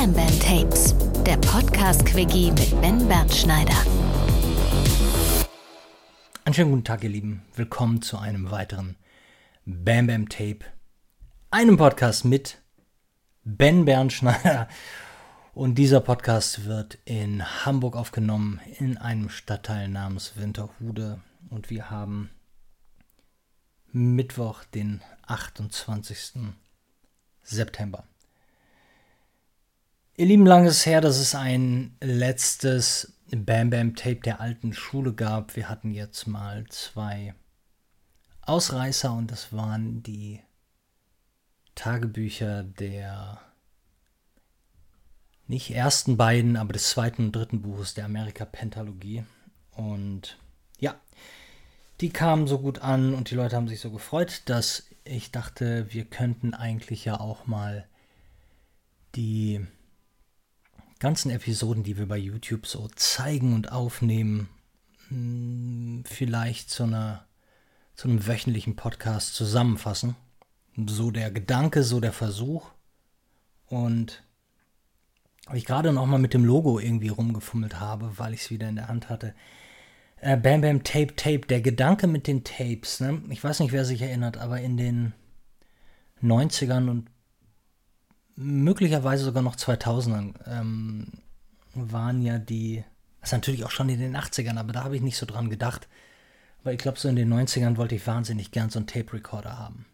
Bam Bam Tapes, der Podcast-Quickie mit Ben Bernschneider. Einen schönen guten Tag, ihr Lieben. Willkommen zu einem weiteren Bam Bam Tape, einem Podcast mit Ben Bernschneider. Und dieser Podcast wird in Hamburg aufgenommen, in einem Stadtteil namens Winterhude. Und wir haben Mittwoch, den 28. September. Ihr Lieben, lange ist her, dass es ein letztes Bam Bam Tape der alten Schule gab. Wir hatten jetzt mal zwei Ausreißer und das waren die Tagebücher der nicht ersten beiden, aber des zweiten und dritten Buches der Amerika Pentalogie. Und ja, die kamen so gut an und die Leute haben sich so gefreut, dass ich dachte, wir könnten eigentlich ja auch mal die ganzen Episoden, die wir bei YouTube so zeigen und aufnehmen, hm, vielleicht zu, einer, zu einem wöchentlichen Podcast zusammenfassen. So der Gedanke, so der Versuch. Und weil ich gerade noch mal mit dem Logo irgendwie rumgefummelt habe, weil ich es wieder in der Hand hatte. Äh, Bam Bam Tape Tape, der Gedanke mit den Tapes, ne? Ich weiß nicht, wer sich erinnert, aber in den 90ern und möglicherweise sogar noch 2000ern ähm, waren ja die, das ist natürlich auch schon in den 80ern, aber da habe ich nicht so dran gedacht. Weil ich glaube, so in den 90ern wollte ich wahnsinnig gern so einen Tape Recorder haben.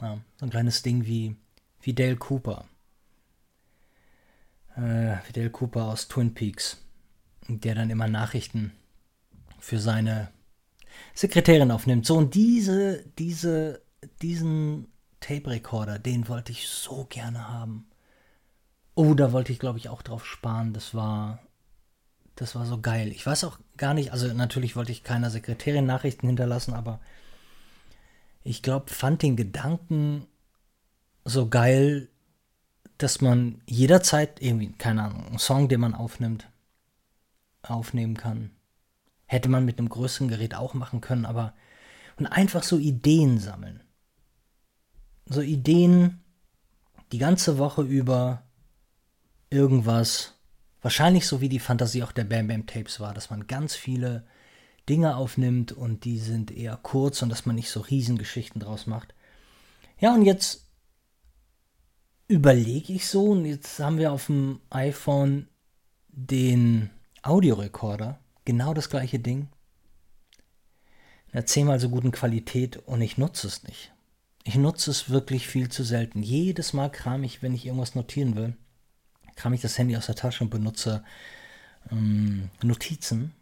Ja, so ein kleines Ding wie, wie Dale Cooper. Äh, wie Dale Cooper aus Twin Peaks. Der dann immer Nachrichten für seine Sekretärin aufnimmt. So, und diese, diese, diesen Tape Recorder, den wollte ich so gerne haben. Oh, da wollte ich, glaube ich, auch drauf sparen. Das war, das war so geil. Ich weiß auch gar nicht, also natürlich wollte ich keiner Sekretärin Nachrichten hinterlassen, aber ich glaube, fand den Gedanken so geil, dass man jederzeit irgendwie, keine Ahnung, einen Song, den man aufnimmt, aufnehmen kann. Hätte man mit einem größeren Gerät auch machen können, aber und einfach so Ideen sammeln so Ideen die ganze Woche über irgendwas, wahrscheinlich so wie die Fantasie auch der Bam Bam Tapes war, dass man ganz viele Dinge aufnimmt und die sind eher kurz und dass man nicht so Riesengeschichten draus macht. Ja, und jetzt überlege ich so, und jetzt haben wir auf dem iPhone den Audiorekorder, genau das gleiche Ding. In einer zehnmal so guten Qualität und ich nutze es nicht. Ich nutze es wirklich viel zu selten. Jedes Mal kram ich, wenn ich irgendwas notieren will, kram ich das Handy aus der Tasche und benutze ähm, Notizen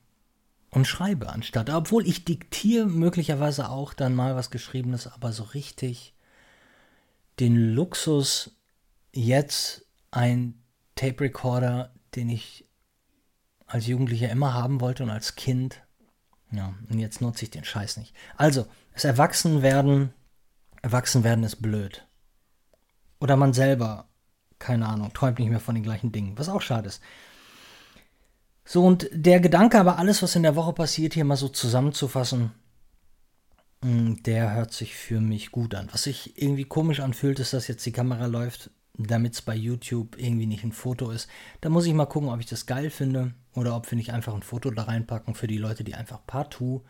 und schreibe anstatt. Obwohl ich diktiere möglicherweise auch dann mal was Geschriebenes, aber so richtig den Luxus, jetzt ein Tape Recorder, den ich als Jugendlicher immer haben wollte und als Kind. Ja, und jetzt nutze ich den Scheiß nicht. Also, das Erwachsenwerden Erwachsen werden ist blöd. Oder man selber, keine Ahnung, träumt nicht mehr von den gleichen Dingen, was auch schade ist. So, und der Gedanke, aber alles, was in der Woche passiert, hier mal so zusammenzufassen, hm, der hört sich für mich gut an. Was sich irgendwie komisch anfühlt, ist, dass jetzt die Kamera läuft, damit es bei YouTube irgendwie nicht ein Foto ist. Da muss ich mal gucken, ob ich das geil finde oder ob wir nicht einfach ein Foto da reinpacken für die Leute, die einfach partout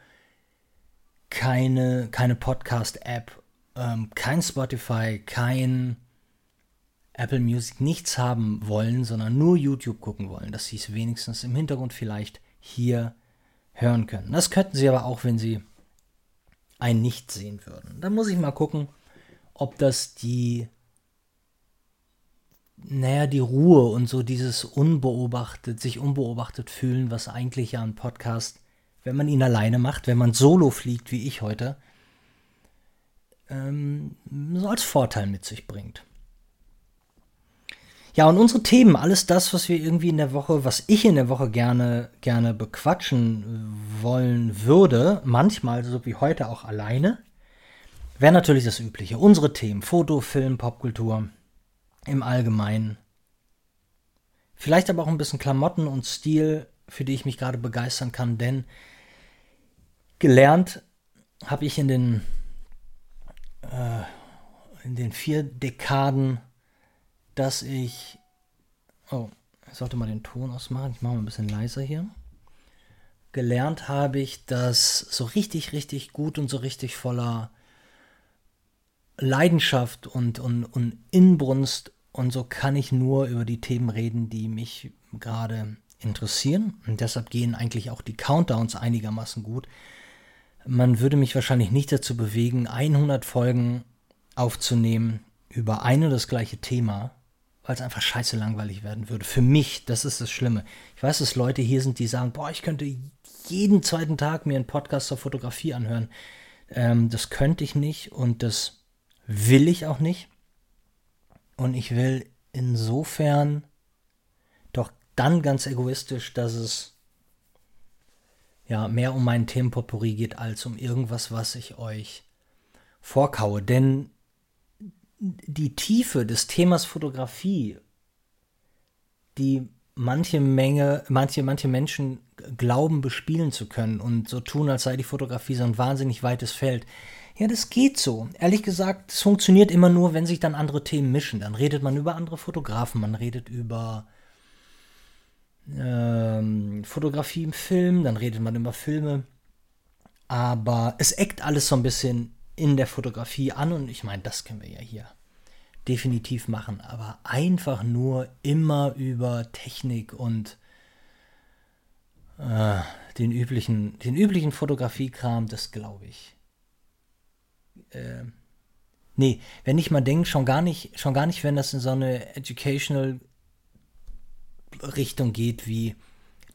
keine, keine Podcast-App ähm, kein Spotify, kein Apple Music, nichts haben wollen, sondern nur YouTube gucken wollen, dass sie es wenigstens im Hintergrund vielleicht hier hören können. Das könnten sie aber auch, wenn sie ein Nicht sehen würden. Dann muss ich mal gucken, ob das die, naja, die Ruhe und so dieses unbeobachtet, sich unbeobachtet fühlen, was eigentlich ja ein Podcast, wenn man ihn alleine macht, wenn man solo fliegt, wie ich heute, ähm, so als Vorteil mit sich bringt. Ja, und unsere Themen, alles das, was wir irgendwie in der Woche, was ich in der Woche gerne, gerne bequatschen wollen würde, manchmal, so wie heute auch alleine, wäre natürlich das Übliche. Unsere Themen, Foto, Film, Popkultur im Allgemeinen. Vielleicht aber auch ein bisschen Klamotten und Stil, für die ich mich gerade begeistern kann, denn gelernt habe ich in den äh, in den vier Dekaden, dass ich Oh, ich sollte mal den Ton ausmachen. Ich mache mal ein bisschen leiser hier. Gelernt habe ich, dass so richtig, richtig gut und so richtig voller Leidenschaft und, und, und Inbrunst und so kann ich nur über die Themen reden, die mich gerade interessieren. Und deshalb gehen eigentlich auch die Countdowns einigermaßen gut. Man würde mich wahrscheinlich nicht dazu bewegen, 100 Folgen aufzunehmen über ein und das gleiche Thema, weil es einfach scheiße langweilig werden würde. Für mich, das ist das Schlimme. Ich weiß, dass Leute hier sind, die sagen, boah, ich könnte jeden zweiten Tag mir einen Podcast zur Fotografie anhören. Ähm, das könnte ich nicht und das will ich auch nicht. Und ich will insofern doch dann ganz egoistisch, dass es ja mehr um meinen Themenpotpourri geht, als um irgendwas, was ich euch vorkaue. Denn die Tiefe des Themas Fotografie, die manche Menge, manche, manche Menschen glauben, bespielen zu können und so tun, als sei die Fotografie so ein wahnsinnig weites Feld, ja, das geht so. Ehrlich gesagt, es funktioniert immer nur, wenn sich dann andere Themen mischen. Dann redet man über andere Fotografen, man redet über ähm, Fotografie im Film, dann redet man über Filme. Aber es eckt alles so ein bisschen in der Fotografie an und ich meine, das können wir ja hier definitiv machen. Aber einfach nur immer über Technik und äh, den üblichen, den üblichen Fotografiekram, das glaube ich äh, nee, wenn ich mal denke, schon gar nicht, schon gar nicht, wenn das in so eine educational Richtung geht wie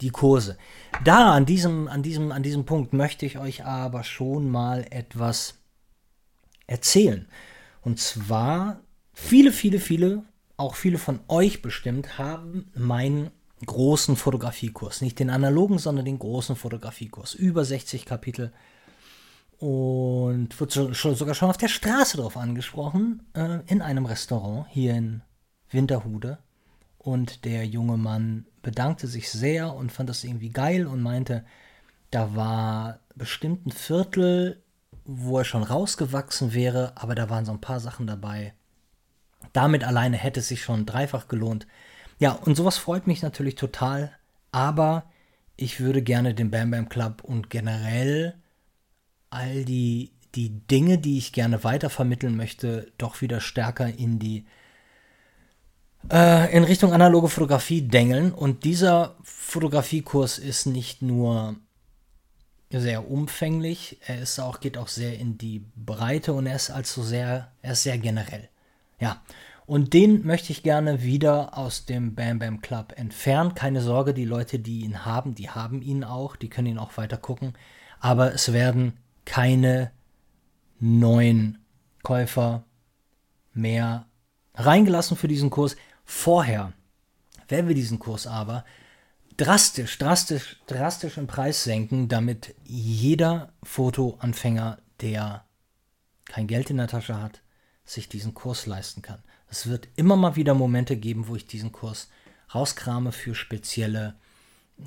die Kurse. Da an diesem, an diesem, an diesem Punkt möchte ich euch aber schon mal etwas erzählen. Und zwar viele, viele, viele, auch viele von euch bestimmt, haben meinen großen Fotografiekurs. Nicht den analogen, sondern den großen Fotografiekurs. Über 60 Kapitel und wird schon, sogar schon auf der Straße drauf angesprochen, äh, in einem Restaurant hier in Winterhude. Und der junge Mann bedankte sich sehr und fand das irgendwie geil und meinte, da war bestimmt ein Viertel, wo er schon rausgewachsen wäre, aber da waren so ein paar Sachen dabei. Damit alleine hätte es sich schon dreifach gelohnt. Ja, und sowas freut mich natürlich total, aber ich würde gerne den Bam Bam Club und generell all die, die Dinge, die ich gerne weitervermitteln möchte, doch wieder stärker in die äh, in Richtung analoge Fotografie dengeln. Und dieser Fotografiekurs ist nicht nur sehr umfänglich, er ist auch, geht auch sehr in die Breite und er ist also sehr, er ist sehr generell. Ja. Und den möchte ich gerne wieder aus dem Bam Bam Club entfernen. Keine Sorge, die Leute, die ihn haben, die haben ihn auch, die können ihn auch weiter gucken. Aber es werden keine neuen Käufer mehr reingelassen für diesen Kurs. Vorher, wenn wir diesen Kurs aber drastisch, drastisch, drastisch im Preis senken, damit jeder Fotoanfänger, der kein Geld in der Tasche hat, sich diesen Kurs leisten kann. Es wird immer mal wieder Momente geben, wo ich diesen Kurs rauskrame für spezielle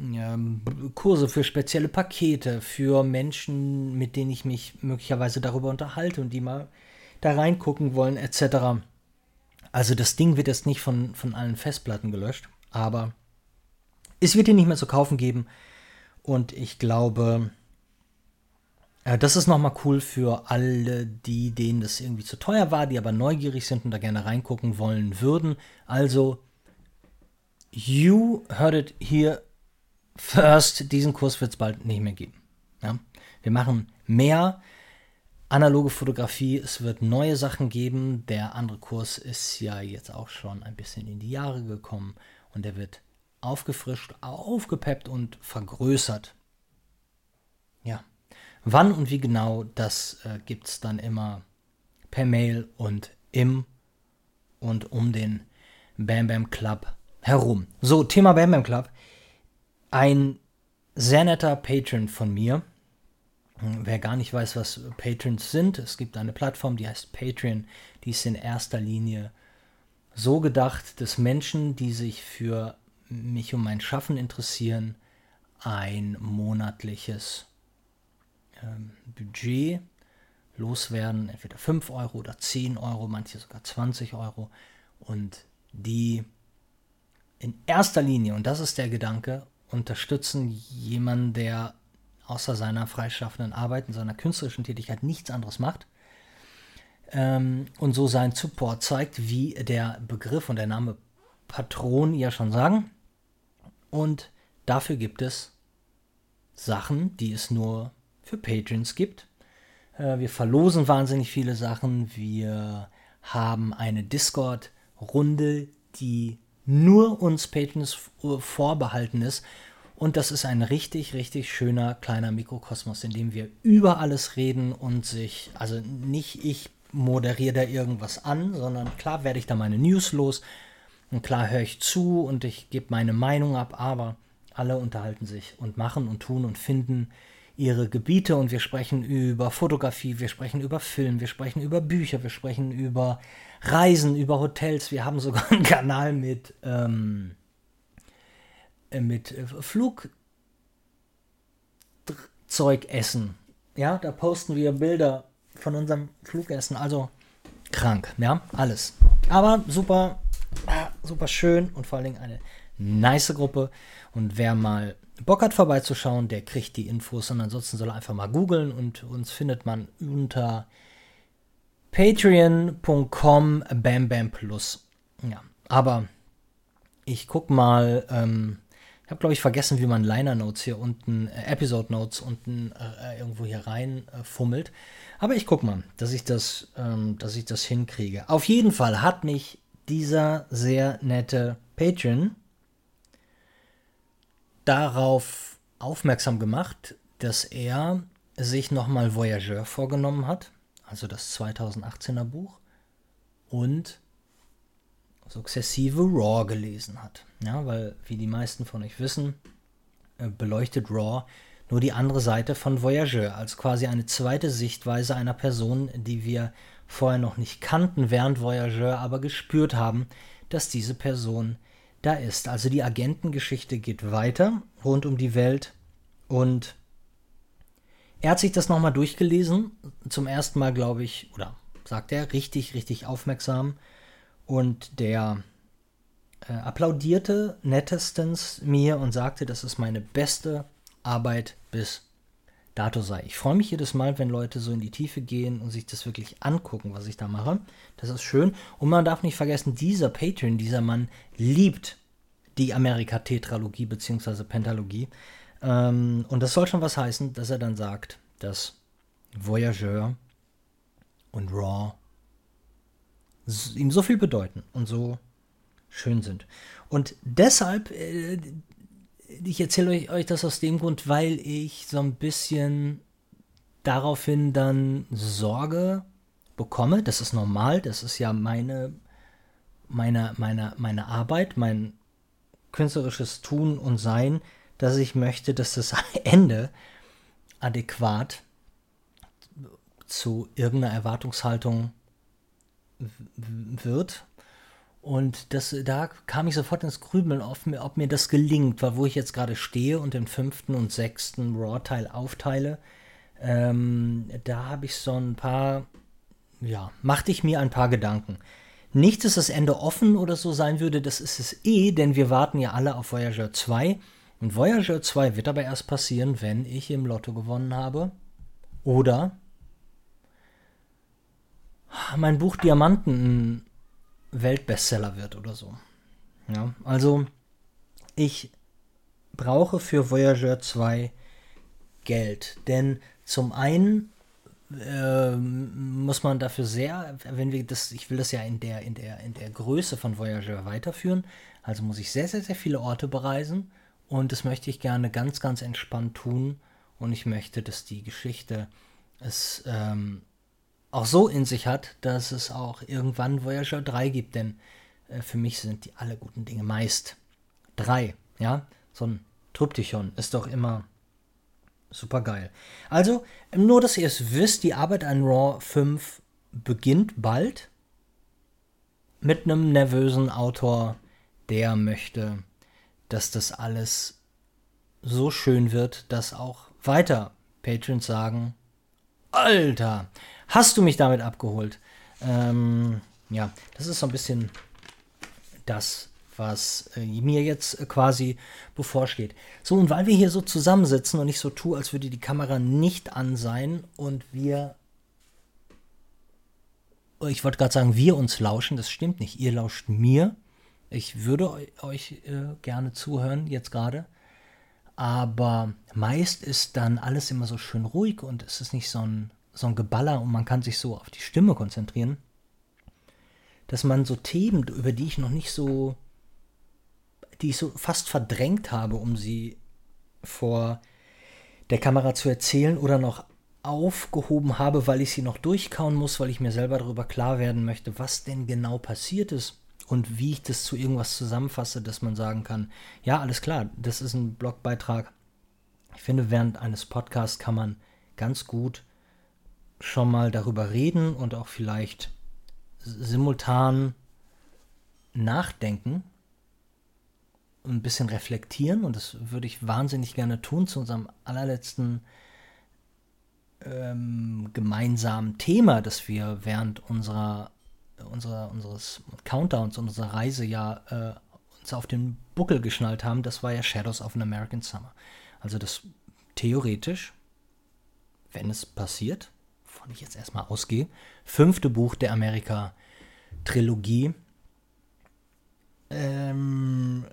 ähm, Kurse für spezielle Pakete, für Menschen, mit denen ich mich möglicherweise darüber unterhalte und die mal da reingucken wollen, etc. Also das Ding wird jetzt nicht von, von allen Festplatten gelöscht, aber es wird ihn nicht mehr zu kaufen geben. Und ich glaube, äh, das ist nochmal cool für alle, die, denen das irgendwie zu teuer war, die aber neugierig sind und da gerne reingucken wollen würden. Also, you heard it here First, diesen Kurs wird es bald nicht mehr geben. Ja? Wir machen mehr analoge Fotografie. Es wird neue Sachen geben. Der andere Kurs ist ja jetzt auch schon ein bisschen in die Jahre gekommen und der wird aufgefrischt, aufgepeppt und vergrößert. Ja. Wann und wie genau, das äh, gibt es dann immer per Mail und im und um den Bam Bam Club herum. So, Thema Bam Bam Club ein sehr netter Patron von mir. Wer gar nicht weiß, was Patrons sind, es gibt eine Plattform, die heißt Patreon. Die ist in erster Linie so gedacht, dass Menschen, die sich für mich und mein Schaffen interessieren, ein monatliches ähm, Budget loswerden, entweder 5 Euro oder 10 Euro, manche sogar 20 Euro. Und die in erster Linie, und das ist der Gedanke, unterstützen jemanden, der außer seiner freischaffenden Arbeit und seiner künstlerischen Tätigkeit nichts anderes macht ähm, und so seinen Support zeigt, wie der Begriff und der Name Patron ja schon sagen. Und dafür gibt es Sachen, die es nur für Patrons gibt. Äh, wir verlosen wahnsinnig viele Sachen. Wir haben eine Discord-Runde, die nur uns Patrons vorbehalten ist. Und das ist ein richtig, richtig schöner kleiner Mikrokosmos, in dem wir über alles reden und sich, also nicht ich moderiere da irgendwas an, sondern klar werde ich da meine News los und klar höre ich zu und ich gebe meine Meinung ab, aber alle unterhalten sich und machen und tun und finden ihre Gebiete und wir sprechen über Fotografie, wir sprechen über Film, wir sprechen über Bücher, wir sprechen über Reisen, über Hotels. Wir haben sogar einen Kanal mit, ähm, äh, mit äh, Flugzeugessen. Ja, da posten wir Bilder von unserem Flugessen. Also krank, ja, alles. Aber super, super schön und vor allen Dingen eine nice Gruppe. Und wer mal Bock hat vorbeizuschauen, der kriegt die Infos. Und ansonsten soll er einfach mal googeln und uns findet man unter patreon.com bambamplus. Ja, aber ich guck mal, ähm, habe glaube ich vergessen, wie man Liner Notes hier unten, äh, Episode Notes unten äh, irgendwo hier rein äh, fummelt. Aber ich guck mal, dass ich das, ähm, dass ich das hinkriege. Auf jeden Fall hat mich dieser sehr nette Patreon darauf aufmerksam gemacht, dass er sich nochmal Voyageur vorgenommen hat, also das 2018er Buch, und sukzessive Raw gelesen hat. Ja, weil, wie die meisten von euch wissen, äh, beleuchtet Raw nur die andere Seite von Voyageur, als quasi eine zweite Sichtweise einer Person, die wir vorher noch nicht kannten während Voyageur, aber gespürt haben, dass diese Person da ist. Also die Agentengeschichte geht weiter rund um die Welt und er hat sich das nochmal durchgelesen, zum ersten Mal, glaube ich, oder sagt er, richtig, richtig aufmerksam und der äh, applaudierte nettestens mir und sagte, das ist meine beste Arbeit bis dato sei. Ich freue mich jedes Mal, wenn Leute so in die Tiefe gehen und sich das wirklich angucken, was ich da mache. Das ist schön. Und man darf nicht vergessen, dieser Patreon, dieser Mann liebt die Amerika-Tetralogie bzw. Pentalogie. Ähm, und das soll schon was heißen, dass er dann sagt, dass Voyageur und Raw ihm so viel bedeuten und so schön sind. Und deshalb äh, ich erzähle euch, das aus dem Grund, weil ich so ein bisschen daraufhin dann Sorge bekomme. Das ist normal, das ist ja meine, meine, meine, meine Arbeit, mein künstlerisches Tun und Sein, dass ich möchte, dass das Ende adäquat zu irgendeiner Erwartungshaltung wird und das, da kam ich sofort ins Grübeln, ob mir, ob mir das gelingt, weil wo ich jetzt gerade stehe und den fünften und sechsten Raw-Teil aufteile, ähm, da habe ich so ein paar, ja, machte ich mir ein paar Gedanken. Nicht, dass das Ende offen oder so sein würde, das ist es eh, denn wir warten ja alle auf Voyager 2. Und Voyager 2 wird aber erst passieren, wenn ich im Lotto gewonnen habe. Oder mein Buch Diamanten Weltbestseller wird oder so. Ja, also ich brauche für Voyager 2 Geld, denn zum einen äh, muss man dafür sehr, wenn wir das, ich will das ja in der, in der, in der Größe von Voyager weiterführen, also muss ich sehr, sehr, sehr viele Orte bereisen und das möchte ich gerne ganz, ganz entspannt tun und ich möchte, dass die Geschichte es ähm, auch so in sich hat, dass es auch irgendwann Voyager 3 gibt, denn äh, für mich sind die alle guten Dinge meist drei. Ja, so ein Tryptychon ist doch immer super geil. Also, nur dass ihr es wisst, die Arbeit an Raw 5 beginnt bald mit einem nervösen Autor, der möchte, dass das alles so schön wird, dass auch weiter Patrons sagen, Alter, hast du mich damit abgeholt? Ähm, ja, das ist so ein bisschen das, was äh, mir jetzt äh, quasi bevorsteht. So, und weil wir hier so zusammensitzen und ich so tue, als würde die Kamera nicht an sein und wir, ich wollte gerade sagen, wir uns lauschen, das stimmt nicht, ihr lauscht mir. Ich würde euch äh, gerne zuhören, jetzt gerade. Aber meist ist dann alles immer so schön ruhig und es ist nicht so ein, so ein Geballer und man kann sich so auf die Stimme konzentrieren dass man so Themen, über die ich noch nicht so, die ich so fast verdrängt habe, um sie vor der Kamera zu erzählen oder noch aufgehoben habe, weil ich sie noch durchkauen muss, weil ich mir selber darüber klar werden möchte, was denn genau passiert ist und wie ich das zu irgendwas zusammenfasse, dass man sagen kann, ja, alles klar, das ist ein Blogbeitrag. Ich finde, während eines Podcasts kann man ganz gut schon mal darüber reden und auch vielleicht simultan nachdenken, ein bisschen reflektieren und das würde ich wahnsinnig gerne tun zu unserem allerletzten ähm, gemeinsamen Thema, das wir während unserer, unserer unseres Countdowns, unserer Reise ja äh, uns auf den Buckel geschnallt haben. Das war ja Shadows of an American Summer. Also das theoretisch, wenn es passiert, wovon ich jetzt erstmal ausgehe, fünfte Buch der Amerika-Trilogie. Ähm,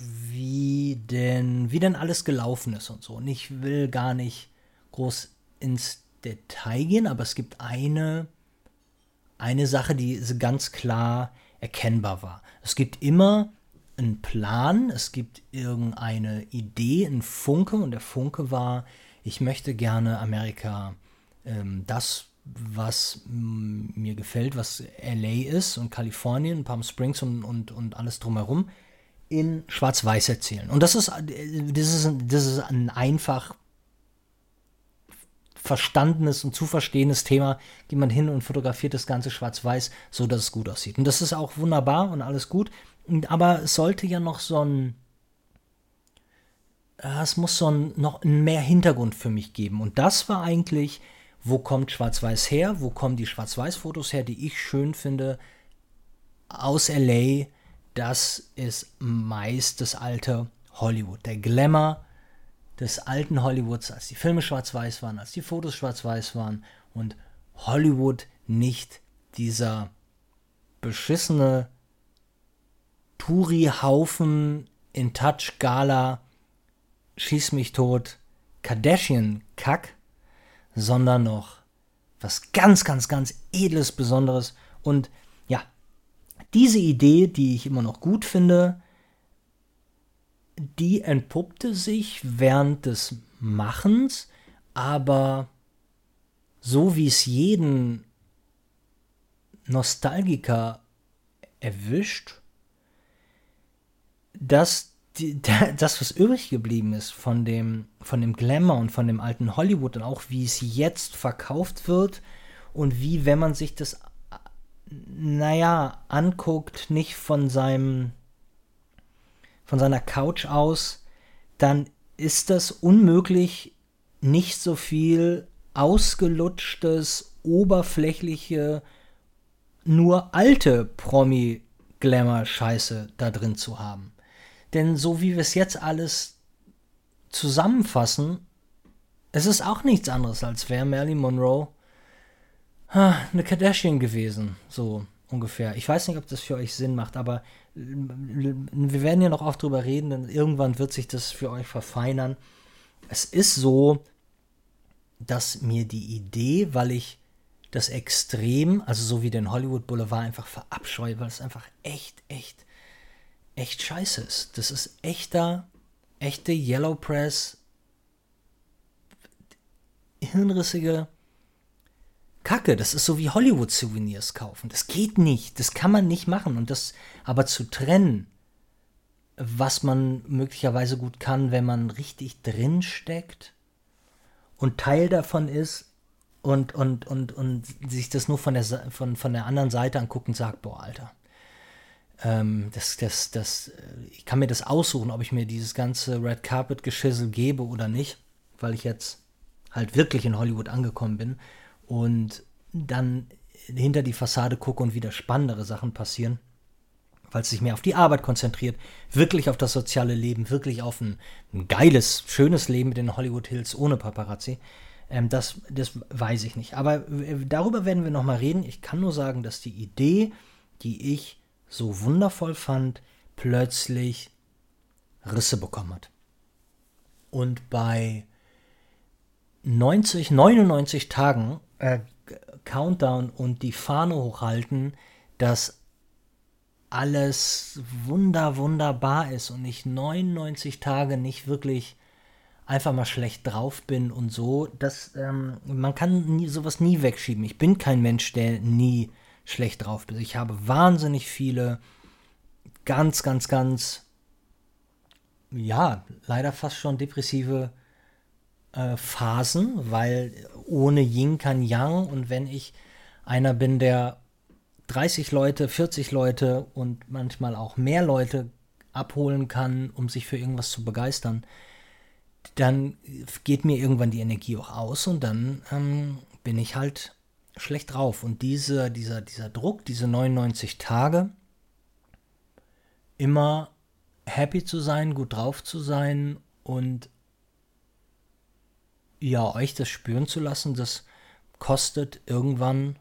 wie denn, wie denn alles gelaufen ist und so. Und ich will gar nicht groß ins Detail gehen, aber es gibt eine, eine Sache, die ganz klar erkennbar war. Es gibt immer einen Plan, es gibt irgendeine Idee, einen Funke und der Funke war, ich möchte gerne Amerika ähm, das, was mir gefällt, was LA ist und Kalifornien, Palm Springs und, und, und alles drumherum, in Schwarz-Weiß erzählen. Und das ist, das ist, das ist ein einfach verstandenes und zu verstehendes Thema. Geht man hin und fotografiert das Ganze schwarz-weiß, so dass es gut aussieht. Und das ist auch wunderbar und alles gut. Aber es sollte ja noch so ein es muss so ein, noch mehr Hintergrund für mich geben. Und das war eigentlich wo kommt Schwarz-Weiß her, wo kommen die Schwarz-Weiß-Fotos her, die ich schön finde, aus LA, das ist meist das alte Hollywood. Der Glamour des alten Hollywoods, als die Filme schwarz-weiß waren, als die Fotos schwarz-weiß waren und Hollywood nicht dieser beschissene Touri-Haufen in Touch Gala, Schieß mich tot, Kardashian-Kack, sondern noch was ganz, ganz, ganz Edles, Besonderes. Und ja, diese Idee, die ich immer noch gut finde, die entpuppte sich während des Machens, aber so wie es jeden Nostalgiker erwischt, dass die, das, was übrig geblieben ist von dem, von dem Glamour und von dem alten Hollywood und auch wie es jetzt verkauft wird und wie, wenn man sich das, naja, anguckt, nicht von seinem, von seiner Couch aus, dann ist das unmöglich, nicht so viel ausgelutschtes, oberflächliche, nur alte Promi-Glamour-Scheiße da drin zu haben. Denn so wie wir es jetzt alles zusammenfassen, es ist auch nichts anderes, als wäre Marilyn Monroe eine Kardashian gewesen. So ungefähr. Ich weiß nicht, ob das für euch Sinn macht, aber wir werden ja noch oft drüber reden, denn irgendwann wird sich das für euch verfeinern. Es ist so, dass mir die Idee, weil ich das Extrem, also so wie den Hollywood Boulevard einfach verabscheue, weil es einfach echt, echt echt scheiße ist. Das ist echter, echte Yellow Press, hirnrissige Kacke. Das ist so wie Hollywood-Souvenirs kaufen. Das geht nicht. Das kann man nicht machen. Und das aber zu trennen, was man möglicherweise gut kann, wenn man richtig drin steckt und Teil davon ist und, und, und, und sich das nur von der, von, von der anderen Seite anguckt und sagt, boah, Alter, ähm, das, das, das, ich kann mir das aussuchen, ob ich mir dieses ganze Red Carpet Geschissel gebe oder nicht, weil ich jetzt halt wirklich in Hollywood angekommen bin und dann hinter die Fassade gucke und wieder spannendere Sachen passieren. weil es sich mehr auf die Arbeit konzentriert, wirklich auf das soziale Leben, wirklich auf ein, ein geiles, schönes Leben mit den Hollywood Hills ohne Paparazzi. Ähm, das, das weiß ich nicht. Aber äh, darüber werden wir nochmal reden. Ich kann nur sagen, dass die Idee, die ich so wundervoll fand, plötzlich Risse bekommen hat. Und bei 90, 99 Tagen äh, Countdown und die Fahne hochhalten, dass alles wunder, wunderbar ist und ich 99 Tage nicht wirklich einfach mal schlecht drauf bin und so, dass ähm, man kann nie, sowas nie wegschieben. Ich bin kein Mensch, der nie schlecht drauf ist. Ich habe wahnsinnig viele ganz, ganz, ganz, ja, leider fast schon depressive äh, Phasen, weil ohne Yin kann Yang und wenn ich einer bin, der 30 Leute, 40 Leute und manchmal auch mehr Leute abholen kann, um sich für irgendwas zu begeistern, dann geht mir irgendwann die Energie auch aus und dann ähm, bin ich halt schlecht drauf. Und diese, dieser, dieser Druck, diese 99 Tage, immer happy zu sein, gut drauf zu sein und ja, euch das spüren zu lassen, das kostet irgendwann,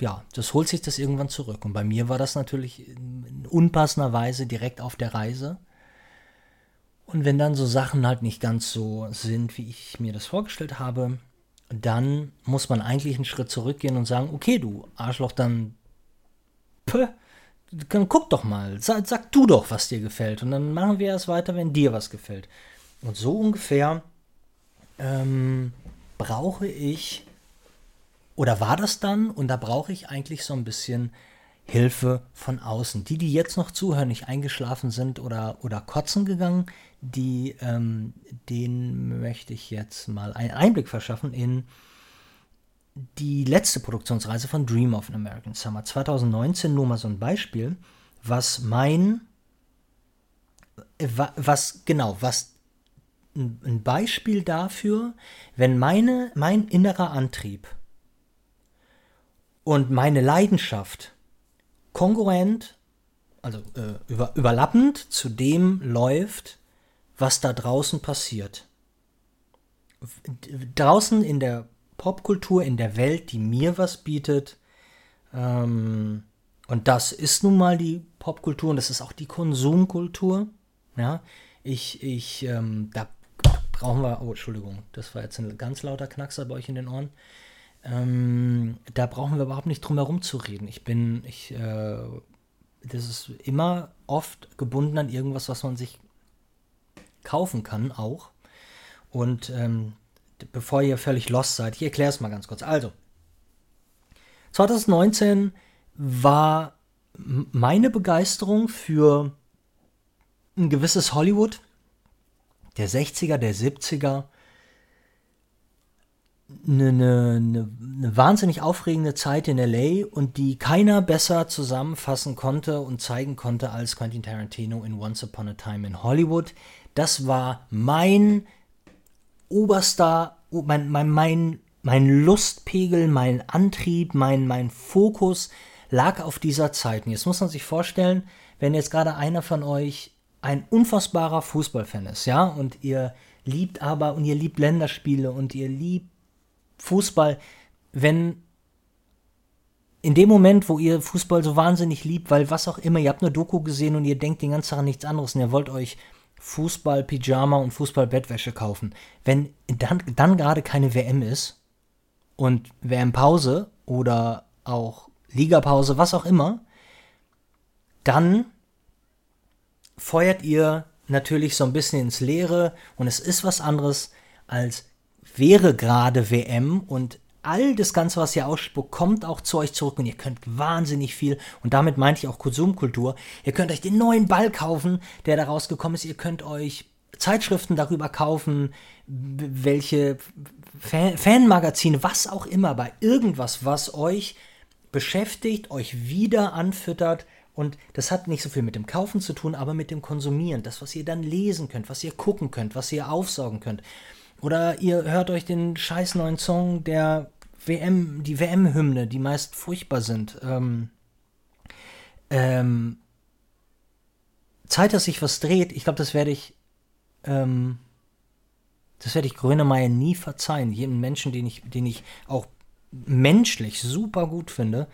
ja, das holt sich das irgendwann zurück. Und bei mir war das natürlich in unpassender Weise direkt auf der Reise. Und wenn dann so Sachen halt nicht ganz so sind, wie ich mir das vorgestellt habe, dann muss man eigentlich einen Schritt zurückgehen und sagen, okay, du Arschloch, dann pö, guck doch mal, sag, sag du doch, was dir gefällt. Und dann machen wir es weiter, wenn dir was gefällt. Und so ungefähr ähm, brauche ich, oder war das dann, und da brauche ich eigentlich so ein bisschen Hilfe von außen. Die, die jetzt noch zuhören, nicht eingeschlafen sind oder, oder kotzen gegangen, die, ähm, denen möchte ich jetzt mal einen Einblick verschaffen in die letzte Produktionsreise von Dream of an American Summer 2019. Nur mal so ein Beispiel, was mein, was genau, was ein Beispiel dafür, wenn meine, mein innerer Antrieb und meine Leidenschaft kongruent, also äh, über, überlappend zu dem läuft, was da draußen passiert. Draußen in der Popkultur, in der Welt, die mir was bietet, ähm, und das ist nun mal die Popkultur und das ist auch die Konsumkultur. Ja, ich, ich, ähm, da brauchen wir, oh, Entschuldigung, das war jetzt ein ganz lauter Knackser bei euch in den Ohren. Ähm, da brauchen wir überhaupt nicht drum herum zu reden. Ich bin, ich, äh, das ist immer oft gebunden an irgendwas, was man sich kaufen kann, auch. Und ähm, bevor ihr völlig lost seid, ich erkläre es mal ganz kurz. Also, 2019 war meine Begeisterung für ein gewisses Hollywood der 60er, der 70er eine, eine, eine, wahnsinnig aufregende Zeit in LA und die keiner besser zusammenfassen konnte und zeigen konnte als Quentin Tarantino in Once Upon a Time in Hollywood. Das war mein oberster, mein, mein, mein, mein Lustpegel, mein Antrieb, mein, mein Fokus lag auf dieser Zeit. Und jetzt muss man sich vorstellen, wenn jetzt gerade einer von euch ein unfassbarer Fußballfan ist, ja, und ihr liebt aber und ihr liebt Länderspiele und ihr liebt Fußball, wenn in dem Moment, wo ihr Fußball so wahnsinnig liebt, weil was auch immer, ihr habt eine Doku gesehen und ihr denkt den ganzen Tag an nichts anderes und ihr wollt euch Fußball, Pyjama und Fußball, Bettwäsche kaufen, wenn dann, dann gerade keine WM ist und WM-Pause oder auch Ligapause, was auch immer, dann feuert ihr natürlich so ein bisschen ins Leere und es ist was anderes als wäre gerade WM und all das Ganze, was ihr ausspuckt, kommt auch zu euch zurück und ihr könnt wahnsinnig viel und damit meinte ich auch Konsumkultur. Ihr könnt euch den neuen Ball kaufen, der da rausgekommen ist. Ihr könnt euch Zeitschriften darüber kaufen, welche Fan Fanmagazine, was auch immer, bei irgendwas, was euch beschäftigt, euch wieder anfüttert und das hat nicht so viel mit dem Kaufen zu tun, aber mit dem Konsumieren. Das, was ihr dann lesen könnt, was ihr gucken könnt, was ihr aufsaugen könnt. Oder ihr hört euch den scheiß neuen Song der WM, die WM-Hymne, die meist furchtbar sind. Ähm, ähm, Zeit, dass sich was dreht, ich glaube, das werde ich, ähm, das werde ich Grönemeyer nie verzeihen. Jedem Menschen, den ich, den ich auch menschlich super gut finde.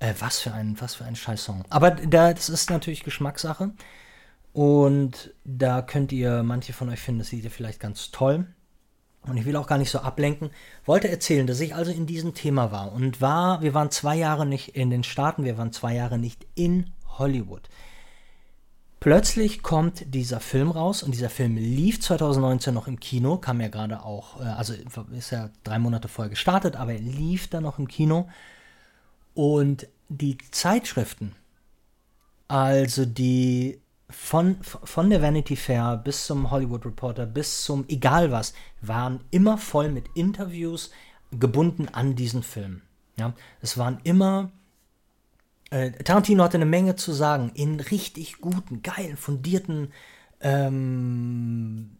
Äh, was für ein, was für ein Scheiß-Song. Aber da, das ist natürlich Geschmackssache. Und da könnt ihr, manche von euch finden das Lied ja vielleicht ganz toll. Und ich will auch gar nicht so ablenken. Wollte erzählen, dass ich also in diesem Thema war. Und war, wir waren zwei Jahre nicht in den Staaten, wir waren zwei Jahre nicht in Hollywood. Plötzlich kommt dieser Film raus und dieser Film lief 2019 noch im Kino, kam ja gerade auch, äh, also ist ja drei Monate vorher gestartet, aber er lief dann noch im Kino. Und die Zeitschriften, also die von, von der Vanity Fair bis zum Hollywood Reporter bis zum egal was, waren immer voll mit Interviews gebunden an diesen Film. Ja, es waren immer äh, Tarantino hatte eine Menge zu sagen in richtig guten, geilen, fundierten ähm,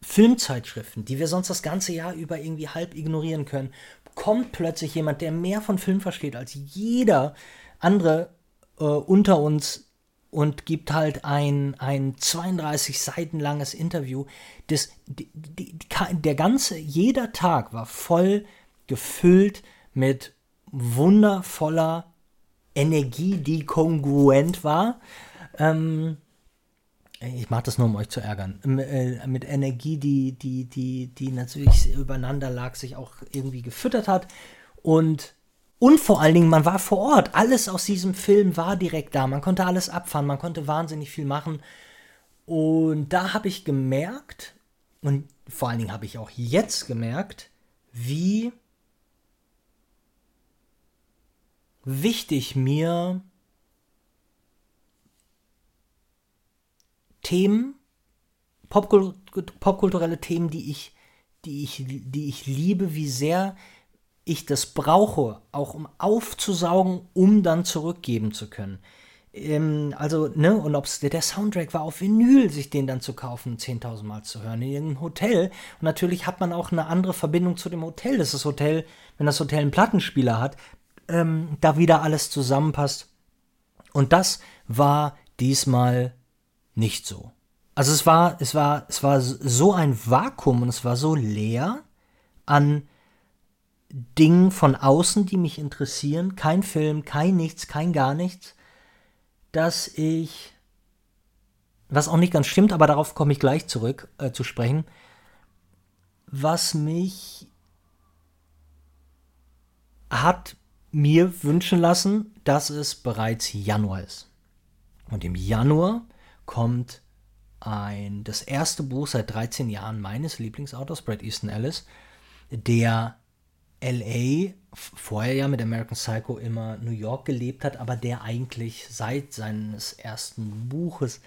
Filmzeitschriften, die wir sonst das ganze Jahr über irgendwie halb ignorieren können, kommt plötzlich jemand, der mehr von Film versteht als jeder andere äh, unter uns und gibt halt ein, ein 32 Seiten langes Interview. Das, die, die, der ganze, jeder Tag war voll gefüllt mit wundervoller Energie, die kongruent war. Ähm, ich mache das nur, um euch zu ärgern. Äh, mit Energie, die, die, die, die natürlich übereinander lag, sich auch irgendwie gefüttert hat. Und, und vor allen Dingen, man war vor Ort. Alles aus diesem Film war direkt da. Man konnte alles abfahren, man konnte wahnsinnig viel machen. Und da habe ich gemerkt, und vor allen Dingen habe ich auch jetzt gemerkt, wie wichtig mir Themen, popkulturelle Themen, die ich, die, ich, die ich liebe, wie sehr ich das brauche, auch um aufzusaugen, um dann zurückgeben zu können. Ähm, also, ne, und ob es der Soundtrack war auf Vinyl, sich den dann zu kaufen, 10.000 Mal zu hören, in irgendeinem Hotel. Und natürlich hat man auch eine andere Verbindung zu dem Hotel. Das ist das Hotel, wenn das Hotel einen Plattenspieler hat, ähm, da wieder alles zusammenpasst. Und das war diesmal nicht so. Also es war, es war, es war so ein Vakuum und es war so leer an Dingen von außen, die mich interessieren. Kein Film, kein nichts, kein gar nichts, dass ich, was auch nicht ganz stimmt, aber darauf komme ich gleich zurück äh, zu sprechen, was mich hat mir wünschen lassen, dass es bereits Januar ist. Und im Januar kommt ein, das erste Buch seit 13 Jahren meines Lieblingsautors, Brad Easton Ellis, der LA, vorher ja mit American Psycho immer New York gelebt hat, aber der eigentlich seit seines ersten Buches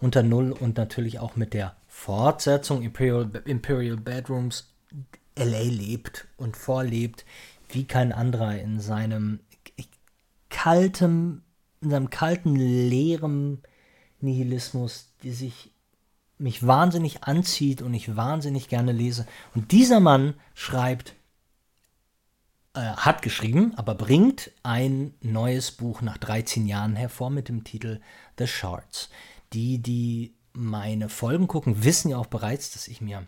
unter Null und natürlich auch mit der Fortsetzung Imperial, Imperial Bedrooms LA lebt und vorlebt, wie kein anderer in seinem kaltem, in seinem kalten, leeren Nihilismus, die sich mich wahnsinnig anzieht und ich wahnsinnig gerne lese. Und dieser Mann schreibt, äh, hat geschrieben, aber bringt ein neues Buch nach 13 Jahren hervor mit dem Titel The Shards. Die, die meine Folgen gucken, wissen ja auch bereits, dass ich mir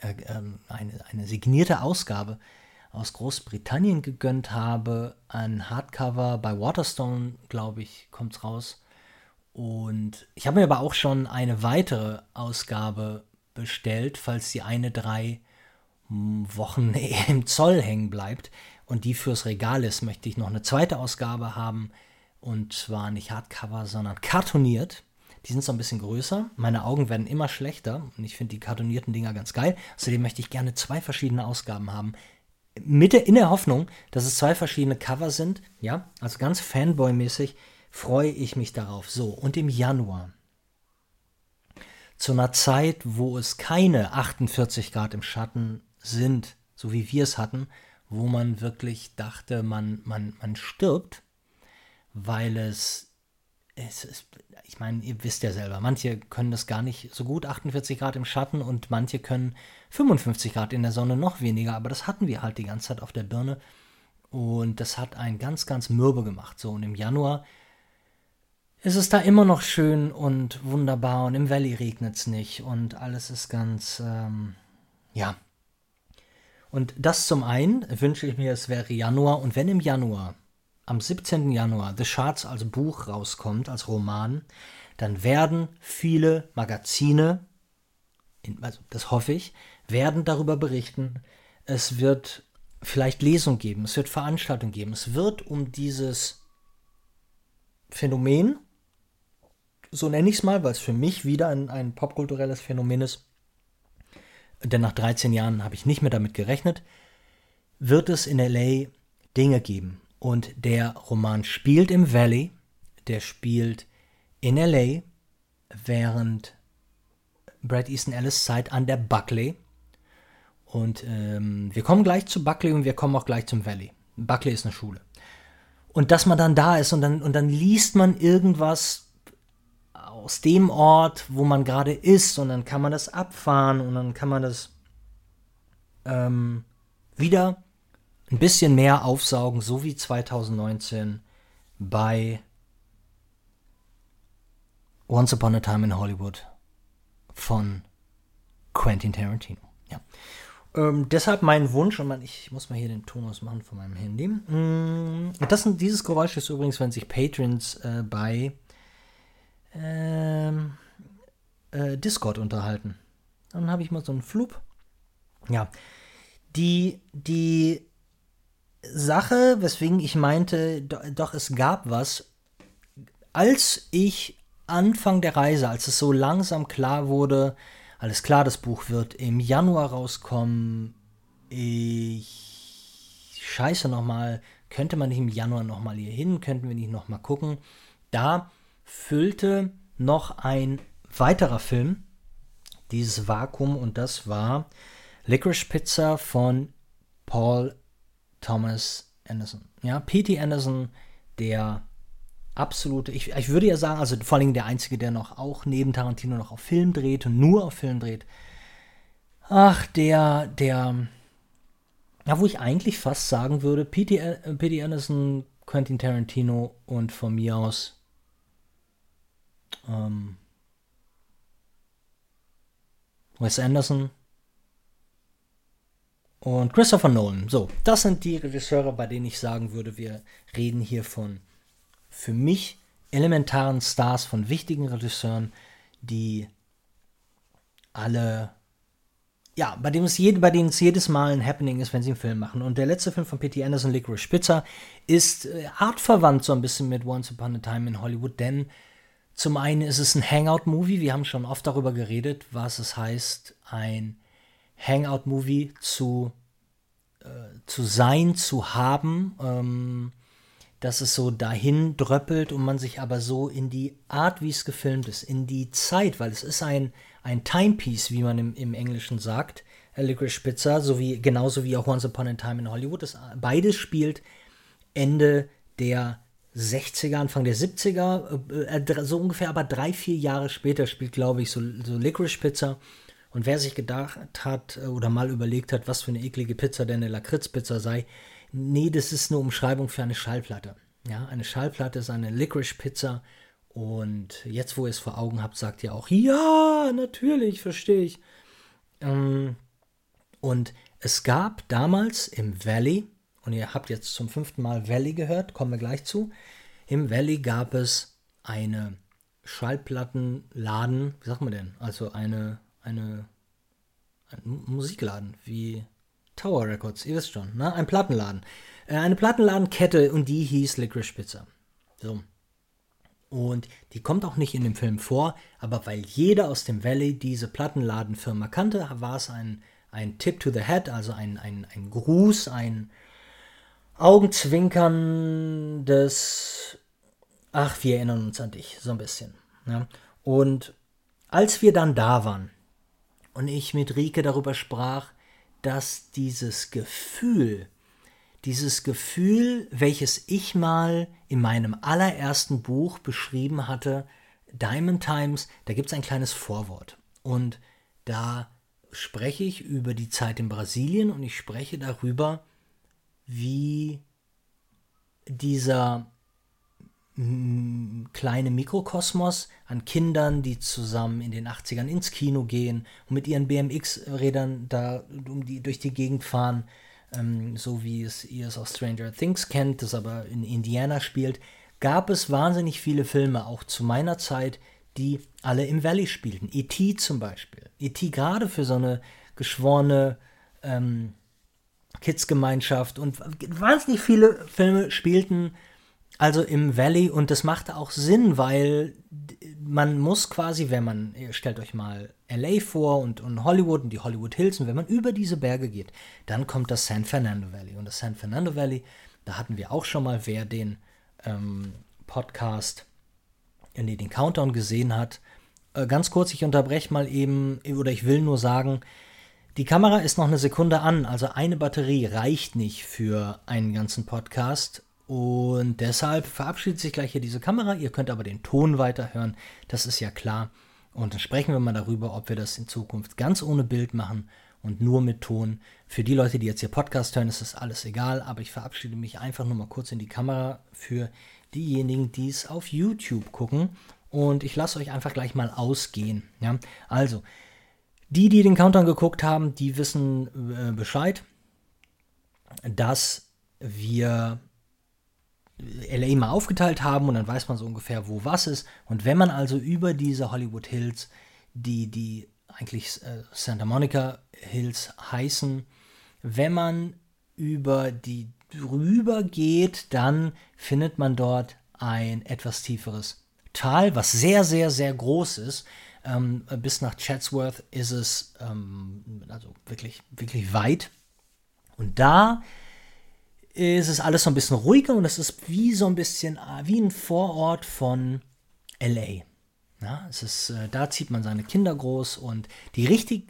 äh, äh, eine, eine signierte Ausgabe aus Großbritannien gegönnt habe. Ein Hardcover bei Waterstone, glaube ich, kommt es raus. Und ich habe mir aber auch schon eine weitere Ausgabe bestellt, falls die eine drei Wochen im Zoll hängen bleibt und die fürs Regal ist, möchte ich noch eine zweite Ausgabe haben. Und zwar nicht Hardcover, sondern kartoniert. Die sind so ein bisschen größer. Meine Augen werden immer schlechter und ich finde die kartonierten Dinger ganz geil. Außerdem möchte ich gerne zwei verschiedene Ausgaben haben mit der, in der Hoffnung, dass es zwei verschiedene Cover sind, ja, also ganz Fanboy-mäßig, freue ich mich darauf. So, und im Januar, zu einer Zeit, wo es keine 48 Grad im Schatten sind, so wie wir es hatten, wo man wirklich dachte, man, man, man stirbt, weil es, es ist, ich meine, ihr wisst ja selber, manche können das gar nicht so gut, 48 Grad im Schatten, und manche können 55 Grad in der Sonne noch weniger, aber das hatten wir halt die ganze Zeit auf der Birne. Und das hat einen ganz, ganz mürbe gemacht. So, und im Januar ist es da immer noch schön und wunderbar und im Valley regnet es nicht und alles ist ganz, ähm, ja. Und das zum einen wünsche ich mir, es wäre Januar und wenn im Januar, am 17. Januar, The Shards als Buch rauskommt, als Roman, dann werden viele Magazine, also das hoffe ich, werden darüber berichten. Es wird vielleicht Lesungen geben, es wird Veranstaltungen geben, es wird um dieses Phänomen, so nenne ich es mal, weil es für mich wieder ein, ein popkulturelles Phänomen ist, denn nach 13 Jahren habe ich nicht mehr damit gerechnet, wird es in LA Dinge geben. Und der Roman spielt im Valley, der spielt in LA, während Brad Easton Ellis Zeit an der Buckley. Und ähm, wir kommen gleich zu Buckley und wir kommen auch gleich zum Valley. Buckley ist eine Schule. Und dass man dann da ist und dann, und dann liest man irgendwas aus dem Ort, wo man gerade ist, und dann kann man das abfahren und dann kann man das ähm, wieder ein bisschen mehr aufsaugen, so wie 2019 bei Once Upon a Time in Hollywood von Quentin Tarantino. Ja. Ähm, deshalb mein Wunsch, und man, ich muss mal hier den Ton ausmachen von meinem Handy. Mm, das dieses Geräusch ist übrigens, wenn sich Patrons äh, bei ähm, äh, Discord unterhalten. Dann habe ich mal so einen Flup. Ja. Die, die Sache, weswegen ich meinte, do, doch es gab was, als ich Anfang der Reise, als es so langsam klar wurde, alles klar, das Buch wird im Januar rauskommen. Ich scheiße nochmal, könnte man nicht im Januar nochmal hier hin, könnten wir nicht nochmal gucken. Da füllte noch ein weiterer Film dieses Vakuum und das war Licorice Pizza von Paul Thomas Anderson. Ja, P.T. Anderson, der absolute, ich, ich würde ja sagen, also vor allem der Einzige, der noch auch neben Tarantino noch auf Film dreht und nur auf Film dreht. Ach, der, der, ja, wo ich eigentlich fast sagen würde, P.T. P.T. Anderson, Quentin Tarantino und von mir aus ähm, Wes Anderson und Christopher Nolan. So, das sind die Regisseure, bei denen ich sagen würde, wir reden hier von für mich elementaren Stars, von wichtigen Regisseuren, die alle, ja, bei denen es, jed, bei denen es jedes Mal ein Happening ist, wenn sie einen Film machen. Und der letzte Film von P.T. Anderson, Licorice Pizza, ist äh, artverwandt so ein bisschen mit Once Upon a Time in Hollywood, denn zum einen ist es ein Hangout-Movie. Wir haben schon oft darüber geredet, was es heißt, ein Hangout-Movie zu, äh, zu sein, zu haben. Ähm, dass es so dahin dröppelt und man sich aber so in die Art, wie es gefilmt ist, in die Zeit, weil es ist ein, ein Timepiece, wie man im, im Englischen sagt, Licorice Pizza, sowie, genauso wie auch Once Upon a Time in Hollywood. Das, beides spielt Ende der 60er, Anfang der 70er, äh, äh, so ungefähr, aber drei, vier Jahre später spielt, glaube ich, so, so Licorice Pizza. Und wer sich gedacht hat äh, oder mal überlegt hat, was für eine eklige Pizza denn eine Lakritzpizza sei, nee, das ist eine Umschreibung für eine Schallplatte. Ja, eine Schallplatte ist eine Licorice Pizza. Und jetzt, wo ihr es vor Augen habt, sagt ihr auch, ja, natürlich, verstehe ich. Ähm, und es gab damals im Valley, und ihr habt jetzt zum fünften Mal Valley gehört, kommen wir gleich zu. Im Valley gab es eine Schallplattenladen, wie sagt man denn? Also eine, eine, ein Musikladen, wie Tower Records, ihr wisst schon, ne? Ein Plattenladen. Äh, eine Plattenladenkette und die hieß Licorice Pizza. So. Und die kommt auch nicht in dem Film vor, aber weil jeder aus dem Valley diese Plattenladenfirma kannte, war es ein, ein Tip to the Head, also ein, ein, ein Gruß, ein Augenzwinkern des, ach, wir erinnern uns an dich, so ein bisschen. Ja. Und als wir dann da waren und ich mit Rike darüber sprach, dass dieses Gefühl, dieses Gefühl, welches ich mal in meinem allerersten Buch beschrieben hatte, Diamond Times, da gibt es ein kleines Vorwort. Und da spreche ich über die Zeit in Brasilien und ich spreche darüber, wie dieser kleine Mikrokosmos an Kindern, die zusammen in den 80ern ins Kino gehen und mit ihren BMX-Rädern da um die, durch die Gegend fahren, ähm, so wie es ihr es aus Stranger Things kennt, das aber in Indiana spielt, gab es wahnsinnig viele Filme, auch zu meiner Zeit, die alle im Valley spielten. E.T. zum Beispiel. E.T. gerade für so eine geschworene ähm, Kids-Gemeinschaft und wahnsinnig viele Filme spielten also im Valley und das machte auch Sinn, weil man muss quasi, wenn man, stellt euch mal LA vor und, und Hollywood und die Hollywood Hills und wenn man über diese Berge geht, dann kommt das San Fernando Valley. Und das San Fernando Valley, da hatten wir auch schon mal, wer den ähm, Podcast, in den Countdown gesehen hat. Äh, ganz kurz, ich unterbreche mal eben, oder ich will nur sagen, die Kamera ist noch eine Sekunde an, also eine Batterie reicht nicht für einen ganzen Podcast. Und deshalb verabschiedet sich gleich hier diese Kamera. Ihr könnt aber den Ton weiterhören, das ist ja klar. Und dann sprechen wir mal darüber, ob wir das in Zukunft ganz ohne Bild machen und nur mit Ton. Für die Leute, die jetzt hier Podcast hören, ist das alles egal, aber ich verabschiede mich einfach nur mal kurz in die Kamera für diejenigen, die es auf YouTube gucken. Und ich lasse euch einfach gleich mal ausgehen. Ja? Also, die, die den Countdown geguckt haben, die wissen äh, Bescheid, dass wir LA mal aufgeteilt haben und dann weiß man so ungefähr, wo was ist. Und wenn man also über diese Hollywood Hills, die, die eigentlich äh, Santa Monica Hills heißen, wenn man über die drüber geht, dann findet man dort ein etwas tieferes Tal, was sehr, sehr, sehr groß ist. Ähm, bis nach Chatsworth ist es ähm, also wirklich, wirklich weit. Und da ist es alles so ein bisschen ruhiger und es ist wie so ein bisschen äh, wie ein Vorort von LA. Ja, es ist, äh, da zieht man seine Kinder groß und die richtig,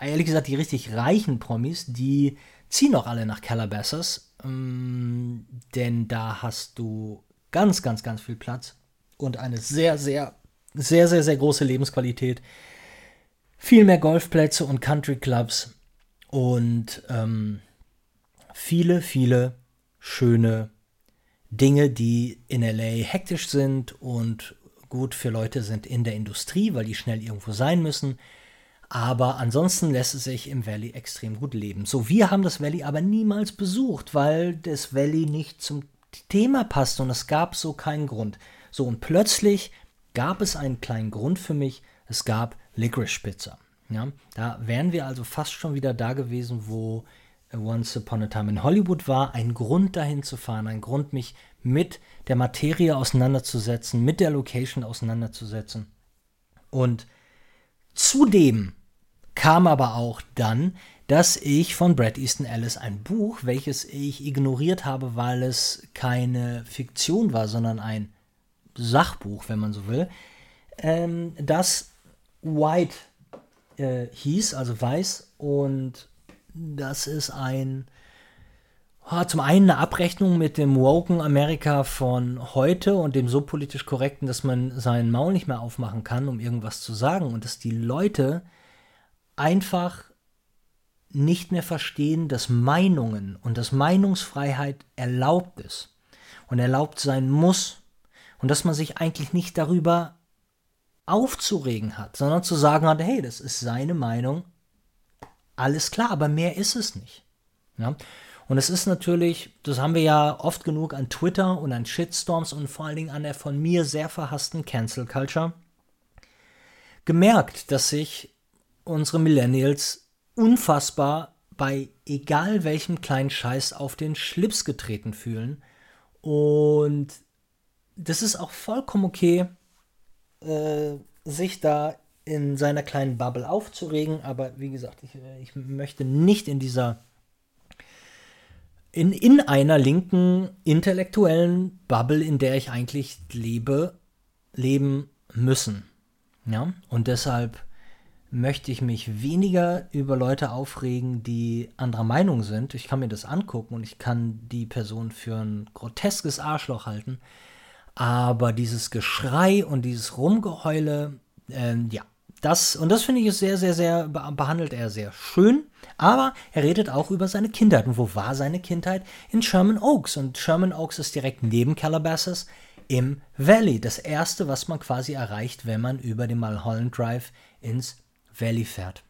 ehrlich gesagt, die richtig reichen Promis, die ziehen auch alle nach Calabasas, ähm, denn da hast du ganz, ganz, ganz viel Platz und eine sehr, sehr, sehr, sehr, sehr große Lebensqualität. Viel mehr Golfplätze und Country Clubs und ähm, viele, viele schöne Dinge, die in LA hektisch sind und gut für Leute sind in der Industrie, weil die schnell irgendwo sein müssen. Aber ansonsten lässt es sich im Valley extrem gut leben. So, wir haben das Valley aber niemals besucht, weil das Valley nicht zum Thema passt und es gab so keinen Grund. So, und plötzlich gab es einen kleinen Grund für mich. Es gab Licorice Pizza. Ja, da wären wir also fast schon wieder da gewesen, wo Once Upon a Time in Hollywood war, ein Grund dahin zu fahren, ein Grund, mich mit der Materie auseinanderzusetzen, mit der Location auseinanderzusetzen. Und zudem kam aber auch dann, dass ich von Brad Easton Ellis ein Buch, welches ich ignoriert habe, weil es keine Fiktion war, sondern ein Sachbuch, wenn man so will, ähm, das White äh, hieß, also weiß, und das ist ein oh, zum einen eine Abrechnung mit dem woken Amerika von heute und dem so politisch korrekten, dass man seinen Maul nicht mehr aufmachen kann, um irgendwas zu sagen und dass die Leute einfach nicht mehr verstehen, dass Meinungen und dass Meinungsfreiheit erlaubt ist und erlaubt sein muss und dass man sich eigentlich nicht darüber aufzuregen hat, sondern zu sagen hat, hey, das ist seine Meinung alles klar, aber mehr ist es nicht. Ja? Und es ist natürlich, das haben wir ja oft genug an Twitter und an Shitstorms und vor allen Dingen an der von mir sehr verhassten Cancel Culture gemerkt, dass sich unsere Millennials unfassbar bei egal welchem kleinen Scheiß auf den Schlips getreten fühlen. Und das ist auch vollkommen okay, äh, sich da in seiner kleinen Bubble aufzuregen, aber wie gesagt, ich, ich möchte nicht in dieser in, in einer linken intellektuellen Bubble, in der ich eigentlich lebe, leben müssen. Ja, und deshalb möchte ich mich weniger über Leute aufregen, die anderer Meinung sind. Ich kann mir das angucken und ich kann die Person für ein groteskes Arschloch halten. Aber dieses Geschrei und dieses Rumgeheule, äh, ja, das, und das finde ich ist sehr, sehr, sehr, behandelt er sehr schön. Aber er redet auch über seine Kindheit. Und wo war seine Kindheit? In Sherman Oaks. Und Sherman Oaks ist direkt neben Calabasas im Valley. Das erste, was man quasi erreicht, wenn man über den Mulholland Drive ins Valley fährt.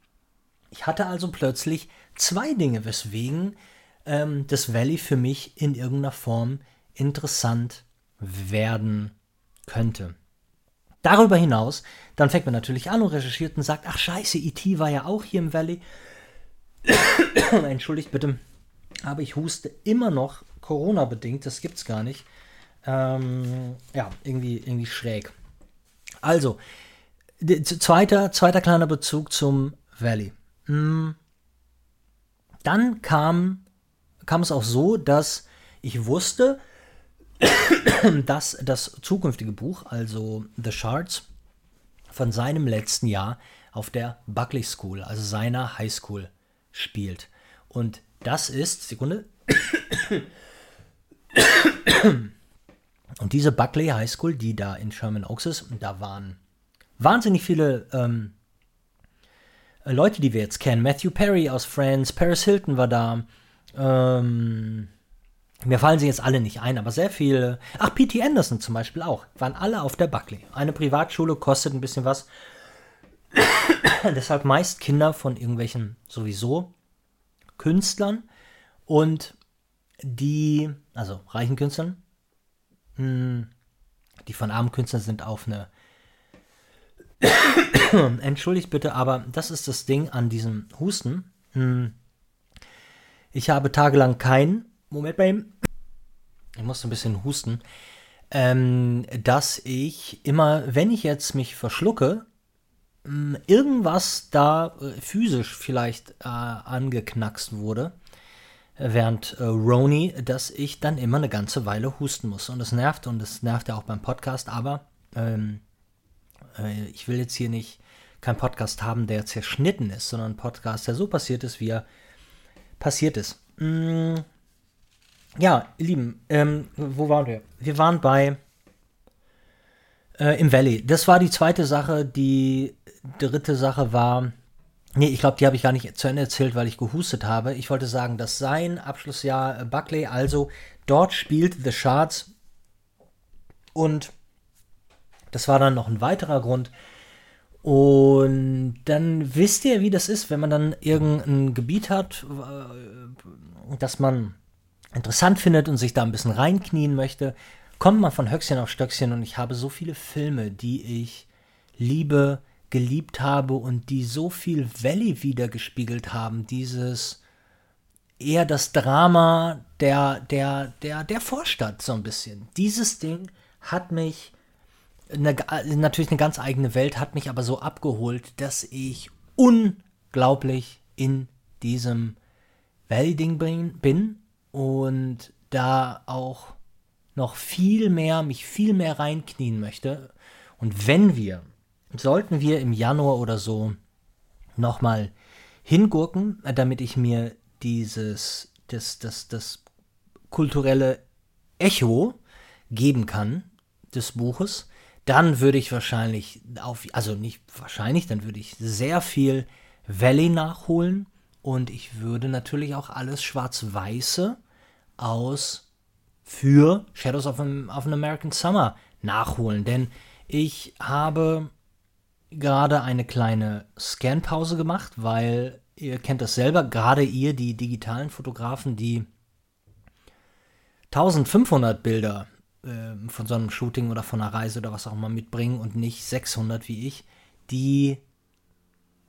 Ich hatte also plötzlich zwei Dinge, weswegen ähm, das Valley für mich in irgendeiner Form interessant werden könnte. Darüber hinaus, dann fängt man natürlich an und recherchiert und sagt, ach scheiße, E.T. war ja auch hier im Valley. Entschuldigt bitte, aber ich huste immer noch Corona-bedingt, das gibt's gar nicht. Ähm, ja, irgendwie, irgendwie schräg. Also, zweiter, zweiter kleiner Bezug zum Valley. Hm. Dann kam, kam es auch so, dass ich wusste, dass das zukünftige Buch, also The Shards, von seinem letzten Jahr auf der Buckley School, also seiner High School, spielt. Und das ist, Sekunde. Und diese Buckley High School, die da in Sherman Oaks ist, da waren wahnsinnig viele ähm, Leute, die wir jetzt kennen. Matthew Perry aus Friends, Paris Hilton war da. Ähm, mir fallen sie jetzt alle nicht ein, aber sehr viele. Ach, P.T. Anderson zum Beispiel auch. Waren alle auf der Buckley. Eine Privatschule kostet ein bisschen was. Deshalb meist Kinder von irgendwelchen sowieso Künstlern und die, also reichen Künstlern, hm, die von armen Künstlern sind auf eine. Entschuldigt bitte, aber das ist das Ding an diesem Husten. Hm, ich habe tagelang keinen Moment bei ihm. Ich musste ein bisschen husten. Ähm, dass ich immer, wenn ich jetzt mich verschlucke, hm, irgendwas da äh, physisch vielleicht äh, angeknackst wurde, während äh, Roni, dass ich dann immer eine ganze Weile husten muss. Und das nervt und das nervt ja auch beim Podcast, aber ähm, äh, ich will jetzt hier nicht keinen Podcast haben, der zerschnitten ist, sondern einen Podcast, der so passiert ist, wie er passiert ist. Mm, ja, ihr Lieben, ähm, wo waren wir? Wir waren bei äh, im Valley. Das war die zweite Sache. Die dritte Sache war, nee, ich glaube, die habe ich gar nicht zu Ende erzählt, weil ich gehustet habe. Ich wollte sagen, dass sein Abschlussjahr äh, Buckley, also dort spielt The Shards und das war dann noch ein weiterer Grund. Und dann wisst ihr, wie das ist, wenn man dann irgendein Gebiet hat, äh, das man interessant findet und sich da ein bisschen reinknien möchte, kommt man von Höchstchen auf Stöckchen und ich habe so viele Filme, die ich liebe, geliebt habe und die so viel Valley wiedergespiegelt haben. Dieses eher das Drama der, der, der, der Vorstadt so ein bisschen. Dieses Ding hat mich, eine, natürlich eine ganz eigene Welt, hat mich aber so abgeholt, dass ich unglaublich in diesem Valley-Ding bin und da auch noch viel mehr, mich viel mehr reinknien möchte. Und wenn wir, sollten wir im Januar oder so nochmal hingurken, damit ich mir dieses, das, das, das kulturelle Echo geben kann des Buches, dann würde ich wahrscheinlich auf, also nicht wahrscheinlich, dann würde ich sehr viel Valley nachholen und ich würde natürlich auch alles Schwarz-Weiße aus für Shadows of an, of an American Summer nachholen. Denn ich habe gerade eine kleine Scanpause gemacht, weil ihr kennt das selber, gerade ihr, die digitalen Fotografen, die 1500 Bilder äh, von so einem Shooting oder von einer Reise oder was auch immer mitbringen und nicht 600 wie ich, die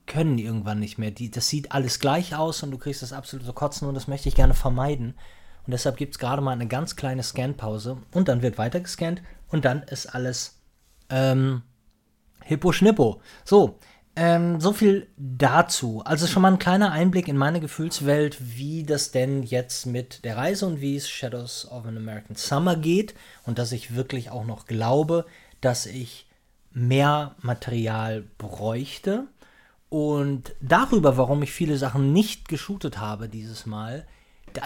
können irgendwann nicht mehr. Die, das sieht alles gleich aus und du kriegst das absolut so kotzen und das möchte ich gerne vermeiden. Und deshalb gibt es gerade mal eine ganz kleine Scanpause und dann wird weiter gescannt und dann ist alles ähm, hippo schnippo. So, ähm, so viel dazu. Also schon mal ein kleiner Einblick in meine Gefühlswelt, wie das denn jetzt mit der Reise und wie es Shadows of an American Summer geht und dass ich wirklich auch noch glaube, dass ich mehr Material bräuchte. Und darüber, warum ich viele Sachen nicht geshootet habe dieses Mal,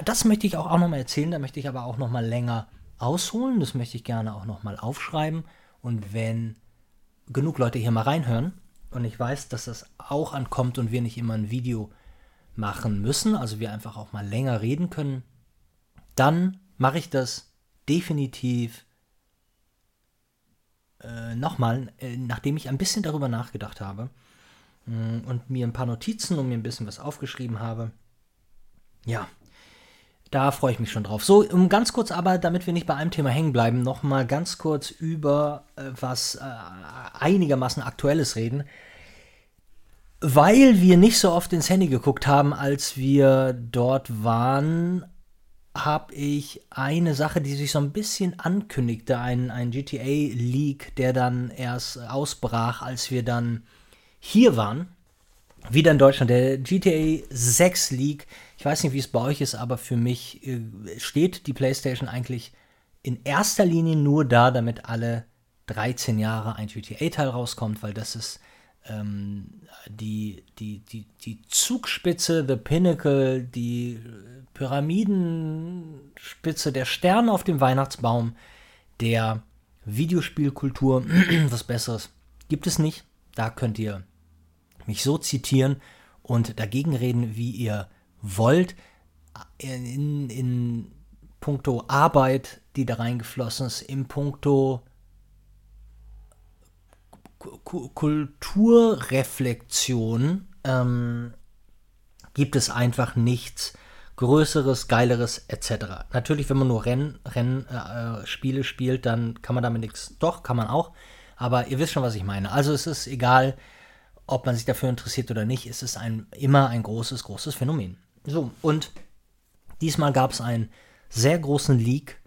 das möchte ich auch, auch nochmal erzählen, da möchte ich aber auch nochmal länger ausholen. Das möchte ich gerne auch nochmal aufschreiben. Und wenn genug Leute hier mal reinhören und ich weiß, dass das auch ankommt und wir nicht immer ein Video machen müssen, also wir einfach auch mal länger reden können, dann mache ich das definitiv äh, nochmal, äh, nachdem ich ein bisschen darüber nachgedacht habe mh, mm, und mir ein paar Notizen und mir ein bisschen was aufgeschrieben habe, ja, da freue ich mich schon drauf. So, um ganz kurz aber, damit wir nicht bei einem Thema hängen bleiben, nochmal ganz kurz über äh, was äh, einigermaßen Aktuelles reden. Weil wir nicht so oft ins Handy geguckt haben, als wir dort waren, habe ich eine Sache, die sich so ein bisschen ankündigte, ein, ein GTA-Leak, der dann erst ausbrach, als wir dann hier waren. Wieder in Deutschland, der GTA 6 Leak. Ich weiß nicht, wie es bei euch ist, aber für mich äh, steht die PlayStation eigentlich in erster Linie nur da, damit alle 13 Jahre ein GTA-Teil rauskommt, weil das ist ähm, die, die, die, die Zugspitze, the Pinnacle, die Pyramidenspitze, der Stern auf dem Weihnachtsbaum der Videospielkultur. Was Besseres gibt es nicht. Da könnt ihr mich so zitieren und dagegen reden, wie ihr wollt. In, in puncto Arbeit, die da reingeflossen ist, in puncto Kulturreflexion ähm, gibt es einfach nichts Größeres, Geileres etc. Natürlich, wenn man nur Rennspiele Renn, äh, spielt, dann kann man damit nichts. Doch, kann man auch. Aber ihr wisst schon, was ich meine. Also es ist egal, ob man sich dafür interessiert oder nicht, es ist ein, immer ein großes, großes Phänomen. So, und diesmal gab es einen sehr großen Leak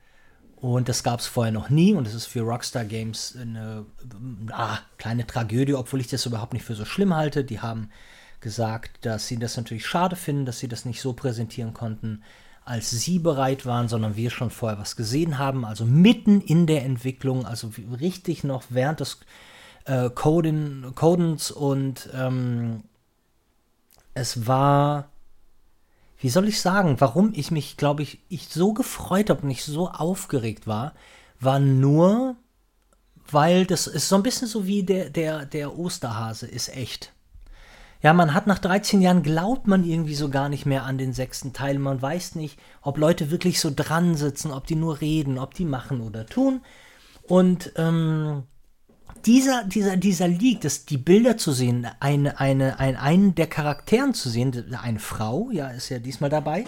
und das gab es vorher noch nie und es ist für Rockstar Games eine ah, kleine Tragödie, obwohl ich das überhaupt nicht für so schlimm halte. Die haben gesagt, dass sie das natürlich schade finden, dass sie das nicht so präsentieren konnten, als sie bereit waren, sondern wir schon vorher was gesehen haben. Also mitten in der Entwicklung, also richtig noch während des äh, Coden, Codens und ähm, es war wie soll ich sagen, warum ich mich, glaube ich, ich so gefreut habe und ich so aufgeregt war, war nur, weil das ist so ein bisschen so wie der, der, der Osterhase ist echt. Ja, man hat nach 13 Jahren glaubt man irgendwie so gar nicht mehr an den sechsten Teil. Man weiß nicht, ob Leute wirklich so dran sitzen, ob die nur reden, ob die machen oder tun. Und ähm, dieser, dieser, dieser Leak, das, die Bilder zu sehen, eine, eine, ein, einen der Charakteren zu sehen, eine Frau, ja, ist ja diesmal dabei.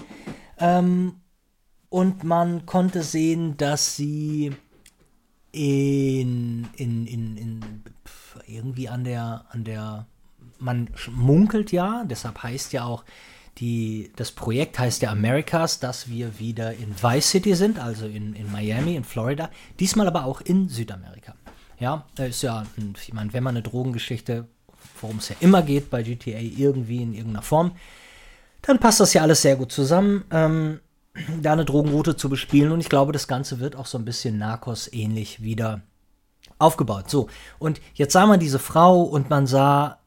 Ähm, und man konnte sehen, dass sie in, in, in, in irgendwie an der, an der, man munkelt ja, deshalb heißt ja auch, die, das Projekt heißt ja Americas, dass wir wieder in Vice City sind, also in, in Miami, in Florida, diesmal aber auch in Südamerika. Ja, ist ja, ich meine, wenn man eine Drogengeschichte, worum es ja immer geht bei GTA, irgendwie in irgendeiner Form, dann passt das ja alles sehr gut zusammen, ähm, da eine Drogenroute zu bespielen. Und ich glaube, das Ganze wird auch so ein bisschen Narcos-ähnlich wieder aufgebaut. So, und jetzt sah man diese Frau und man sah,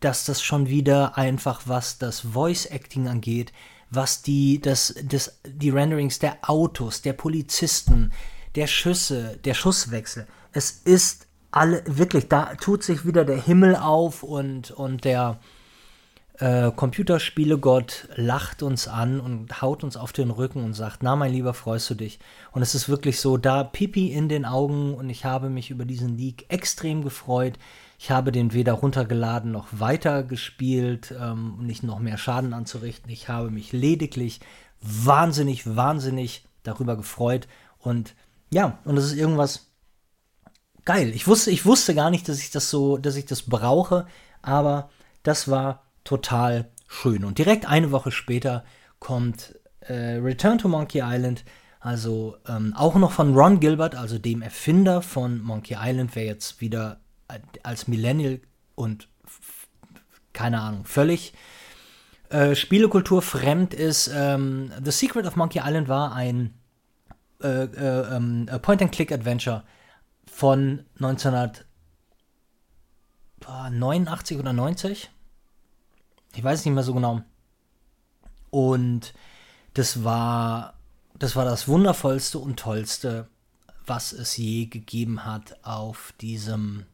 dass das schon wieder einfach, was das Voice-Acting angeht, was die, das, das, die Renderings der Autos, der Polizisten, der Schüsse, der Schusswechsel, es ist alle, wirklich, da tut sich wieder der Himmel auf und, und der äh, Computerspielegott lacht uns an und haut uns auf den Rücken und sagt, na mein Lieber, freust du dich? Und es ist wirklich so, da Pipi in den Augen und ich habe mich über diesen Leak extrem gefreut. Ich habe den weder runtergeladen noch weiter gespielt, ähm, um nicht noch mehr Schaden anzurichten. Ich habe mich lediglich wahnsinnig, wahnsinnig darüber gefreut. Und ja, und das ist irgendwas, geil. Ich wusste, ich wusste gar nicht, dass ich das so, dass ich das brauche, aber das war total schön. Und direkt eine Woche später kommt äh, Return to Monkey Island, also ähm, auch noch von Ron Gilbert, also dem Erfinder von Monkey Island, wer jetzt wieder als Millennial und keine Ahnung, völlig äh, Spielekultur fremd ist. Ähm, The Secret of Monkey Island war ein äh, äh, ähm, Point-and-Click-Adventure von 1989 oder 90. Ich weiß nicht mehr so genau. Und das war, das war das wundervollste und tollste, was es je gegeben hat auf diesem,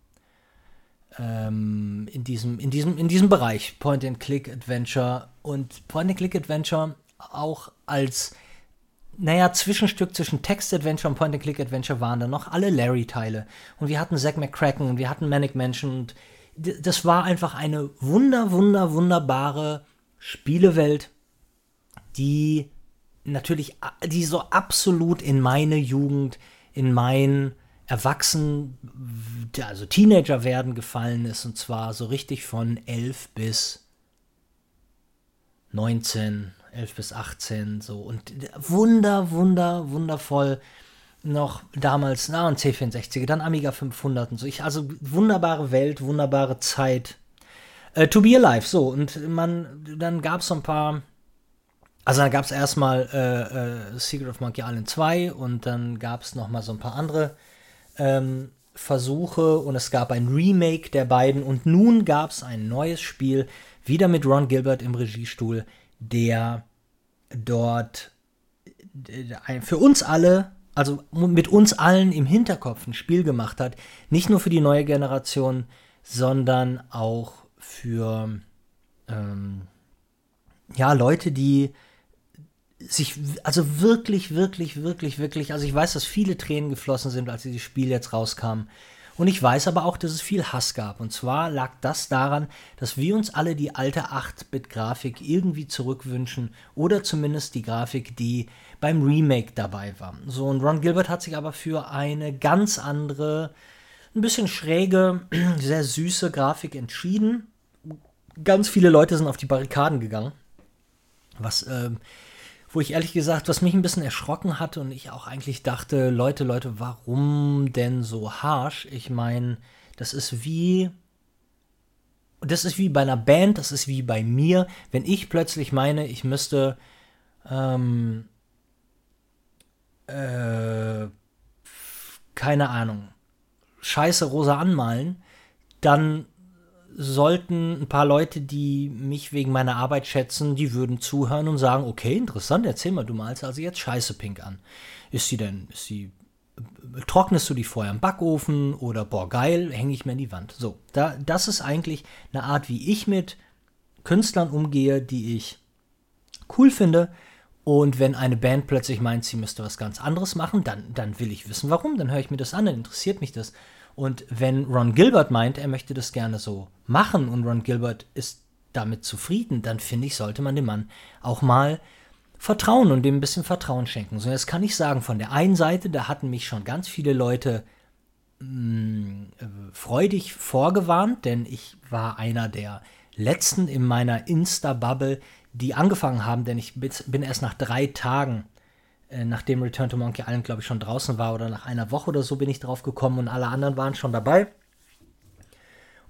ähm, in diesem, in diesem, in diesem Bereich Point-and-Click-Adventure und Point-and-Click-Adventure auch als naja, Zwischenstück zwischen Text-Adventure und Point-and-Click-Adventure waren dann noch alle Larry-Teile. Und wir hatten Zack McCracken und wir hatten Manic Mansion. Und das war einfach eine wunder, wunder, wunderbare Spielewelt, die natürlich, die so absolut in meine Jugend, in mein Erwachsen, also Teenager werden gefallen ist. Und zwar so richtig von 11 bis 19, 11 bis 18, so. Und wunder, wunder, wundervoll noch damals, na, und C64, dann Amiga 500 und so. Ich, also wunderbare Welt, wunderbare Zeit. Äh, to be alive, so. Und man, dann gab es so ein paar, also dann gab es erstmal äh, äh, Secret of Monkey Island 2 und dann gab es noch mal so ein paar andere ähm, Versuche und es gab ein Remake der beiden und nun gab es ein neues Spiel, wieder mit Ron Gilbert im Regiestuhl, der dort äh, für uns alle, also mit uns allen im Hinterkopf ein Spiel gemacht hat. Nicht nur für die neue Generation, sondern auch für ähm, ja, Leute, die sich, also wirklich, wirklich, wirklich, wirklich, also ich weiß, dass viele Tränen geflossen sind, als dieses Spiel jetzt rauskam. Und ich weiß aber auch, dass es viel Hass gab. Und zwar lag das daran, dass wir uns alle die alte 8-Bit-Grafik irgendwie zurückwünschen oder zumindest die Grafik, die beim Remake dabei war. So, und Ron Gilbert hat sich aber für eine ganz andere, ein bisschen schräge, sehr süße Grafik entschieden. Ganz viele Leute sind auf die Barrikaden gegangen. Was äh, wo ich ehrlich gesagt, was mich ein bisschen erschrocken hatte und ich auch eigentlich dachte, Leute, Leute, warum denn so harsh? Ich meine, das ist wie das ist wie bei einer Band, das ist wie bei mir, wenn ich plötzlich meine, ich müsste ähm, äh, keine Ahnung, scheiße rosa anmalen, dann sollten ein paar Leute, die mich wegen meiner Arbeit schätzen, die würden zuhören und sagen, okay, interessant, erzähl mal, du malst also jetzt scheiße pink an. Ist sie denn, ist sie, trocknest du die vorher im Backofen oder, boah, geil, hänge ich mir in die Wand. So, da, das ist eigentlich eine Art, wie ich mit Künstlern umgehe, die ich cool finde. Und wenn eine Band plötzlich meint, sie müsste was ganz anderes machen, dann, dann will ich wissen, warum. Dann höre ich mir das an, dann interessiert mich das. Und wenn Ron Gilbert meint, er möchte das gerne so machen und Ron Gilbert ist damit zufrieden, dann finde ich, sollte man dem Mann auch mal vertrauen und dem ein bisschen Vertrauen schenken. So, jetzt kann ich sagen, von der einen Seite, da hatten mich schon ganz viele Leute mh, mm, äh, freudig vorgewarnt, denn ich war einer der letzten in meiner Insta-Bubble, die angefangen haben, denn ich bin erst nach drei Tagen nachdem Return to Monkey Island, glaube ich, schon draußen war oder nach einer Woche oder so bin ich drauf gekommen und alle anderen waren schon dabei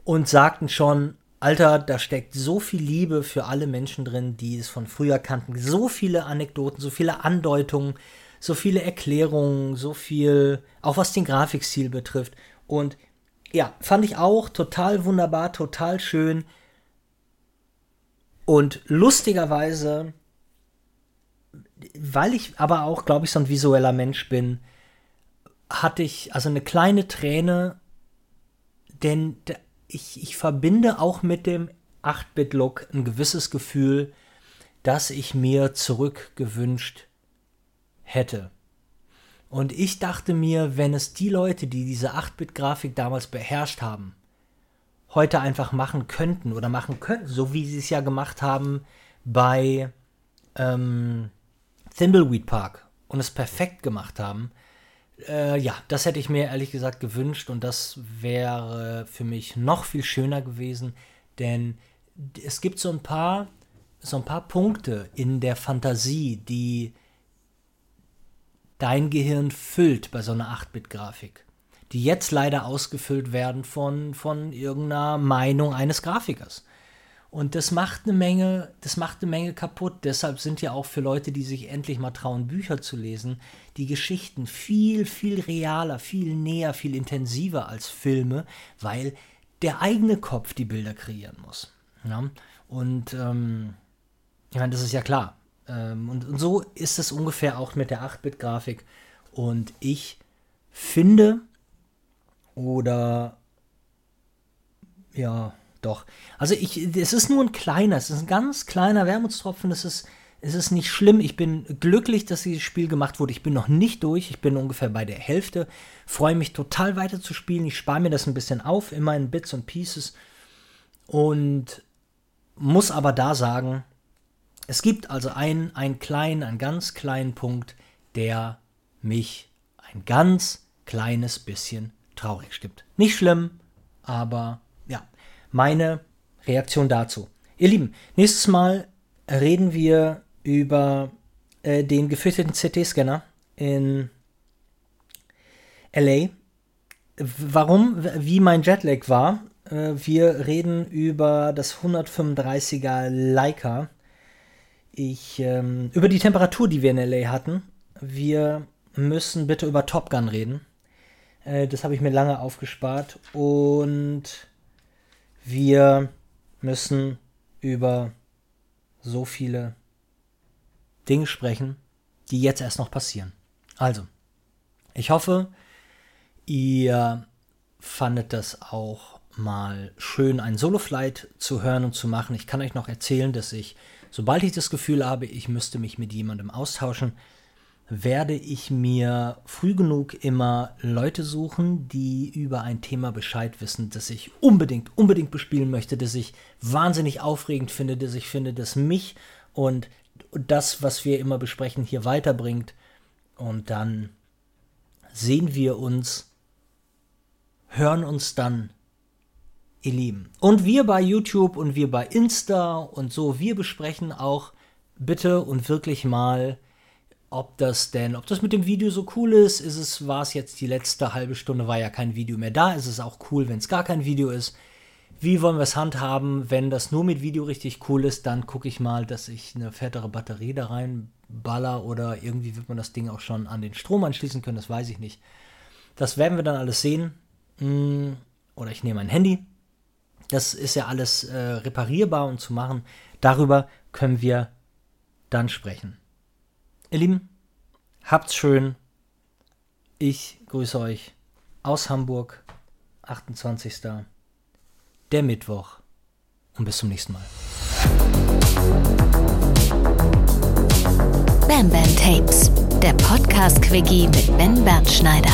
und sagten schon, Alter, da steckt so viel Liebe für alle Menschen drin, die es von früher kannten. So viele Anekdoten, so viele Andeutungen, so viele Erklärungen, so viel, auch was den Grafikstil betrifft. Und ja, fand ich auch total wunderbar, total schön. Und lustigerweise weil ich aber auch, glaube ich, so ein visueller Mensch bin, hatte ich also eine kleine Träne, denn ich, ich verbinde auch mit dem 8-Bit-Look ein gewisses Gefühl, das ich mir zurückgewünscht hätte. Und ich dachte mir, wenn es die Leute, die diese 8-Bit-Grafik damals beherrscht haben, heute einfach machen könnten oder machen könnten, so wie sie es ja gemacht haben bei ähm, Thimbleweed Park und es perfekt gemacht haben, äh, ja, das hätte ich mir ehrlich gesagt gewünscht und das wäre für mich noch viel schöner gewesen, denn es gibt so ein paar, so ein paar Punkte in der Fantasie, die dein Gehirn füllt bei so einer 8-Bit-Grafik, die jetzt leider ausgefüllt werden von, von irgendeiner Meinung eines Grafikers. Und das macht eine Menge, das macht eine Menge kaputt. Deshalb sind ja auch für Leute, die sich endlich mal trauen, Bücher zu lesen, die Geschichten viel, viel realer, viel näher, viel intensiver als Filme, weil der eigene Kopf die Bilder kreieren muss. Ja? Und ähm, ich meine, das ist ja klar. Ähm, und, und so ist es ungefähr auch mit der 8-Bit-Grafik. Und ich finde, oder ja, doch. Also ich, es ist nur ein kleiner, es ist ein ganz kleiner Wermutstropfen, es ist, Es ist nicht schlimm. Ich bin glücklich, dass dieses Spiel gemacht wurde. Ich bin noch nicht durch. Ich bin ungefähr bei der Hälfte. Freue mich total weiter zu spielen. Ich spare mir das ein bisschen auf, immer in Bits und Pieces. Und muss aber da sagen, es gibt also einen, einen kleinen, einen ganz kleinen Punkt, der mich ein ganz kleines bisschen traurig stimmt. Nicht schlimm, aber meine Reaktion dazu. Ihr Lieben, nächstes Mal reden wir über äh, den gefürchteten CT-Scanner in LA. Warum, wie mein Jetlag war. Äh, wir reden über das 135er Leica. Ich, ähm, über die Temperatur, die wir in LA hatten. Wir müssen bitte über Top Gun reden. Äh, das habe ich mir lange aufgespart. Und wir müssen über so viele Dinge sprechen, die jetzt erst noch passieren. Also, ich hoffe, ihr fandet das auch mal schön, einen Solo-Flight zu hören und zu machen. Ich kann euch noch erzählen, dass ich, sobald ich das Gefühl habe, ich müsste mich mit jemandem austauschen, werde ich mir früh genug immer Leute suchen, die über ein Thema Bescheid wissen, das ich unbedingt, unbedingt bespielen möchte, das ich wahnsinnig aufregend finde, das ich finde, das mich und das, was wir immer besprechen, hier weiterbringt. Und dann sehen wir uns, hören uns dann, ihr Lieben. Und wir bei YouTube und wir bei Insta und so, wir besprechen auch bitte und wirklich mal ob das denn, ob das mit dem Video so cool ist, ist es, war es jetzt die letzte halbe Stunde, war ja kein Video mehr da, ist es auch cool, wenn es gar kein Video ist. Wie wollen wir es handhaben? Wenn das nur mit Video richtig cool ist, dann gucke ich mal, dass ich eine fettere Batterie da reinballer oder irgendwie wird man das Ding auch schon an den Strom anschließen können, das weiß ich nicht. Das werden wir dann alles sehen. Hm, oder ich nehme ein Handy. Das ist ja alles äh, reparierbar und zu machen. Darüber können wir dann sprechen. Ihr Lieben, habt's schön. Ich grüße euch aus Hamburg, 28. Der Mittwoch. Und bis zum nächsten Mal. Bam Bam Tapes, der Podcast-Quickie mit Ben Bernschneider.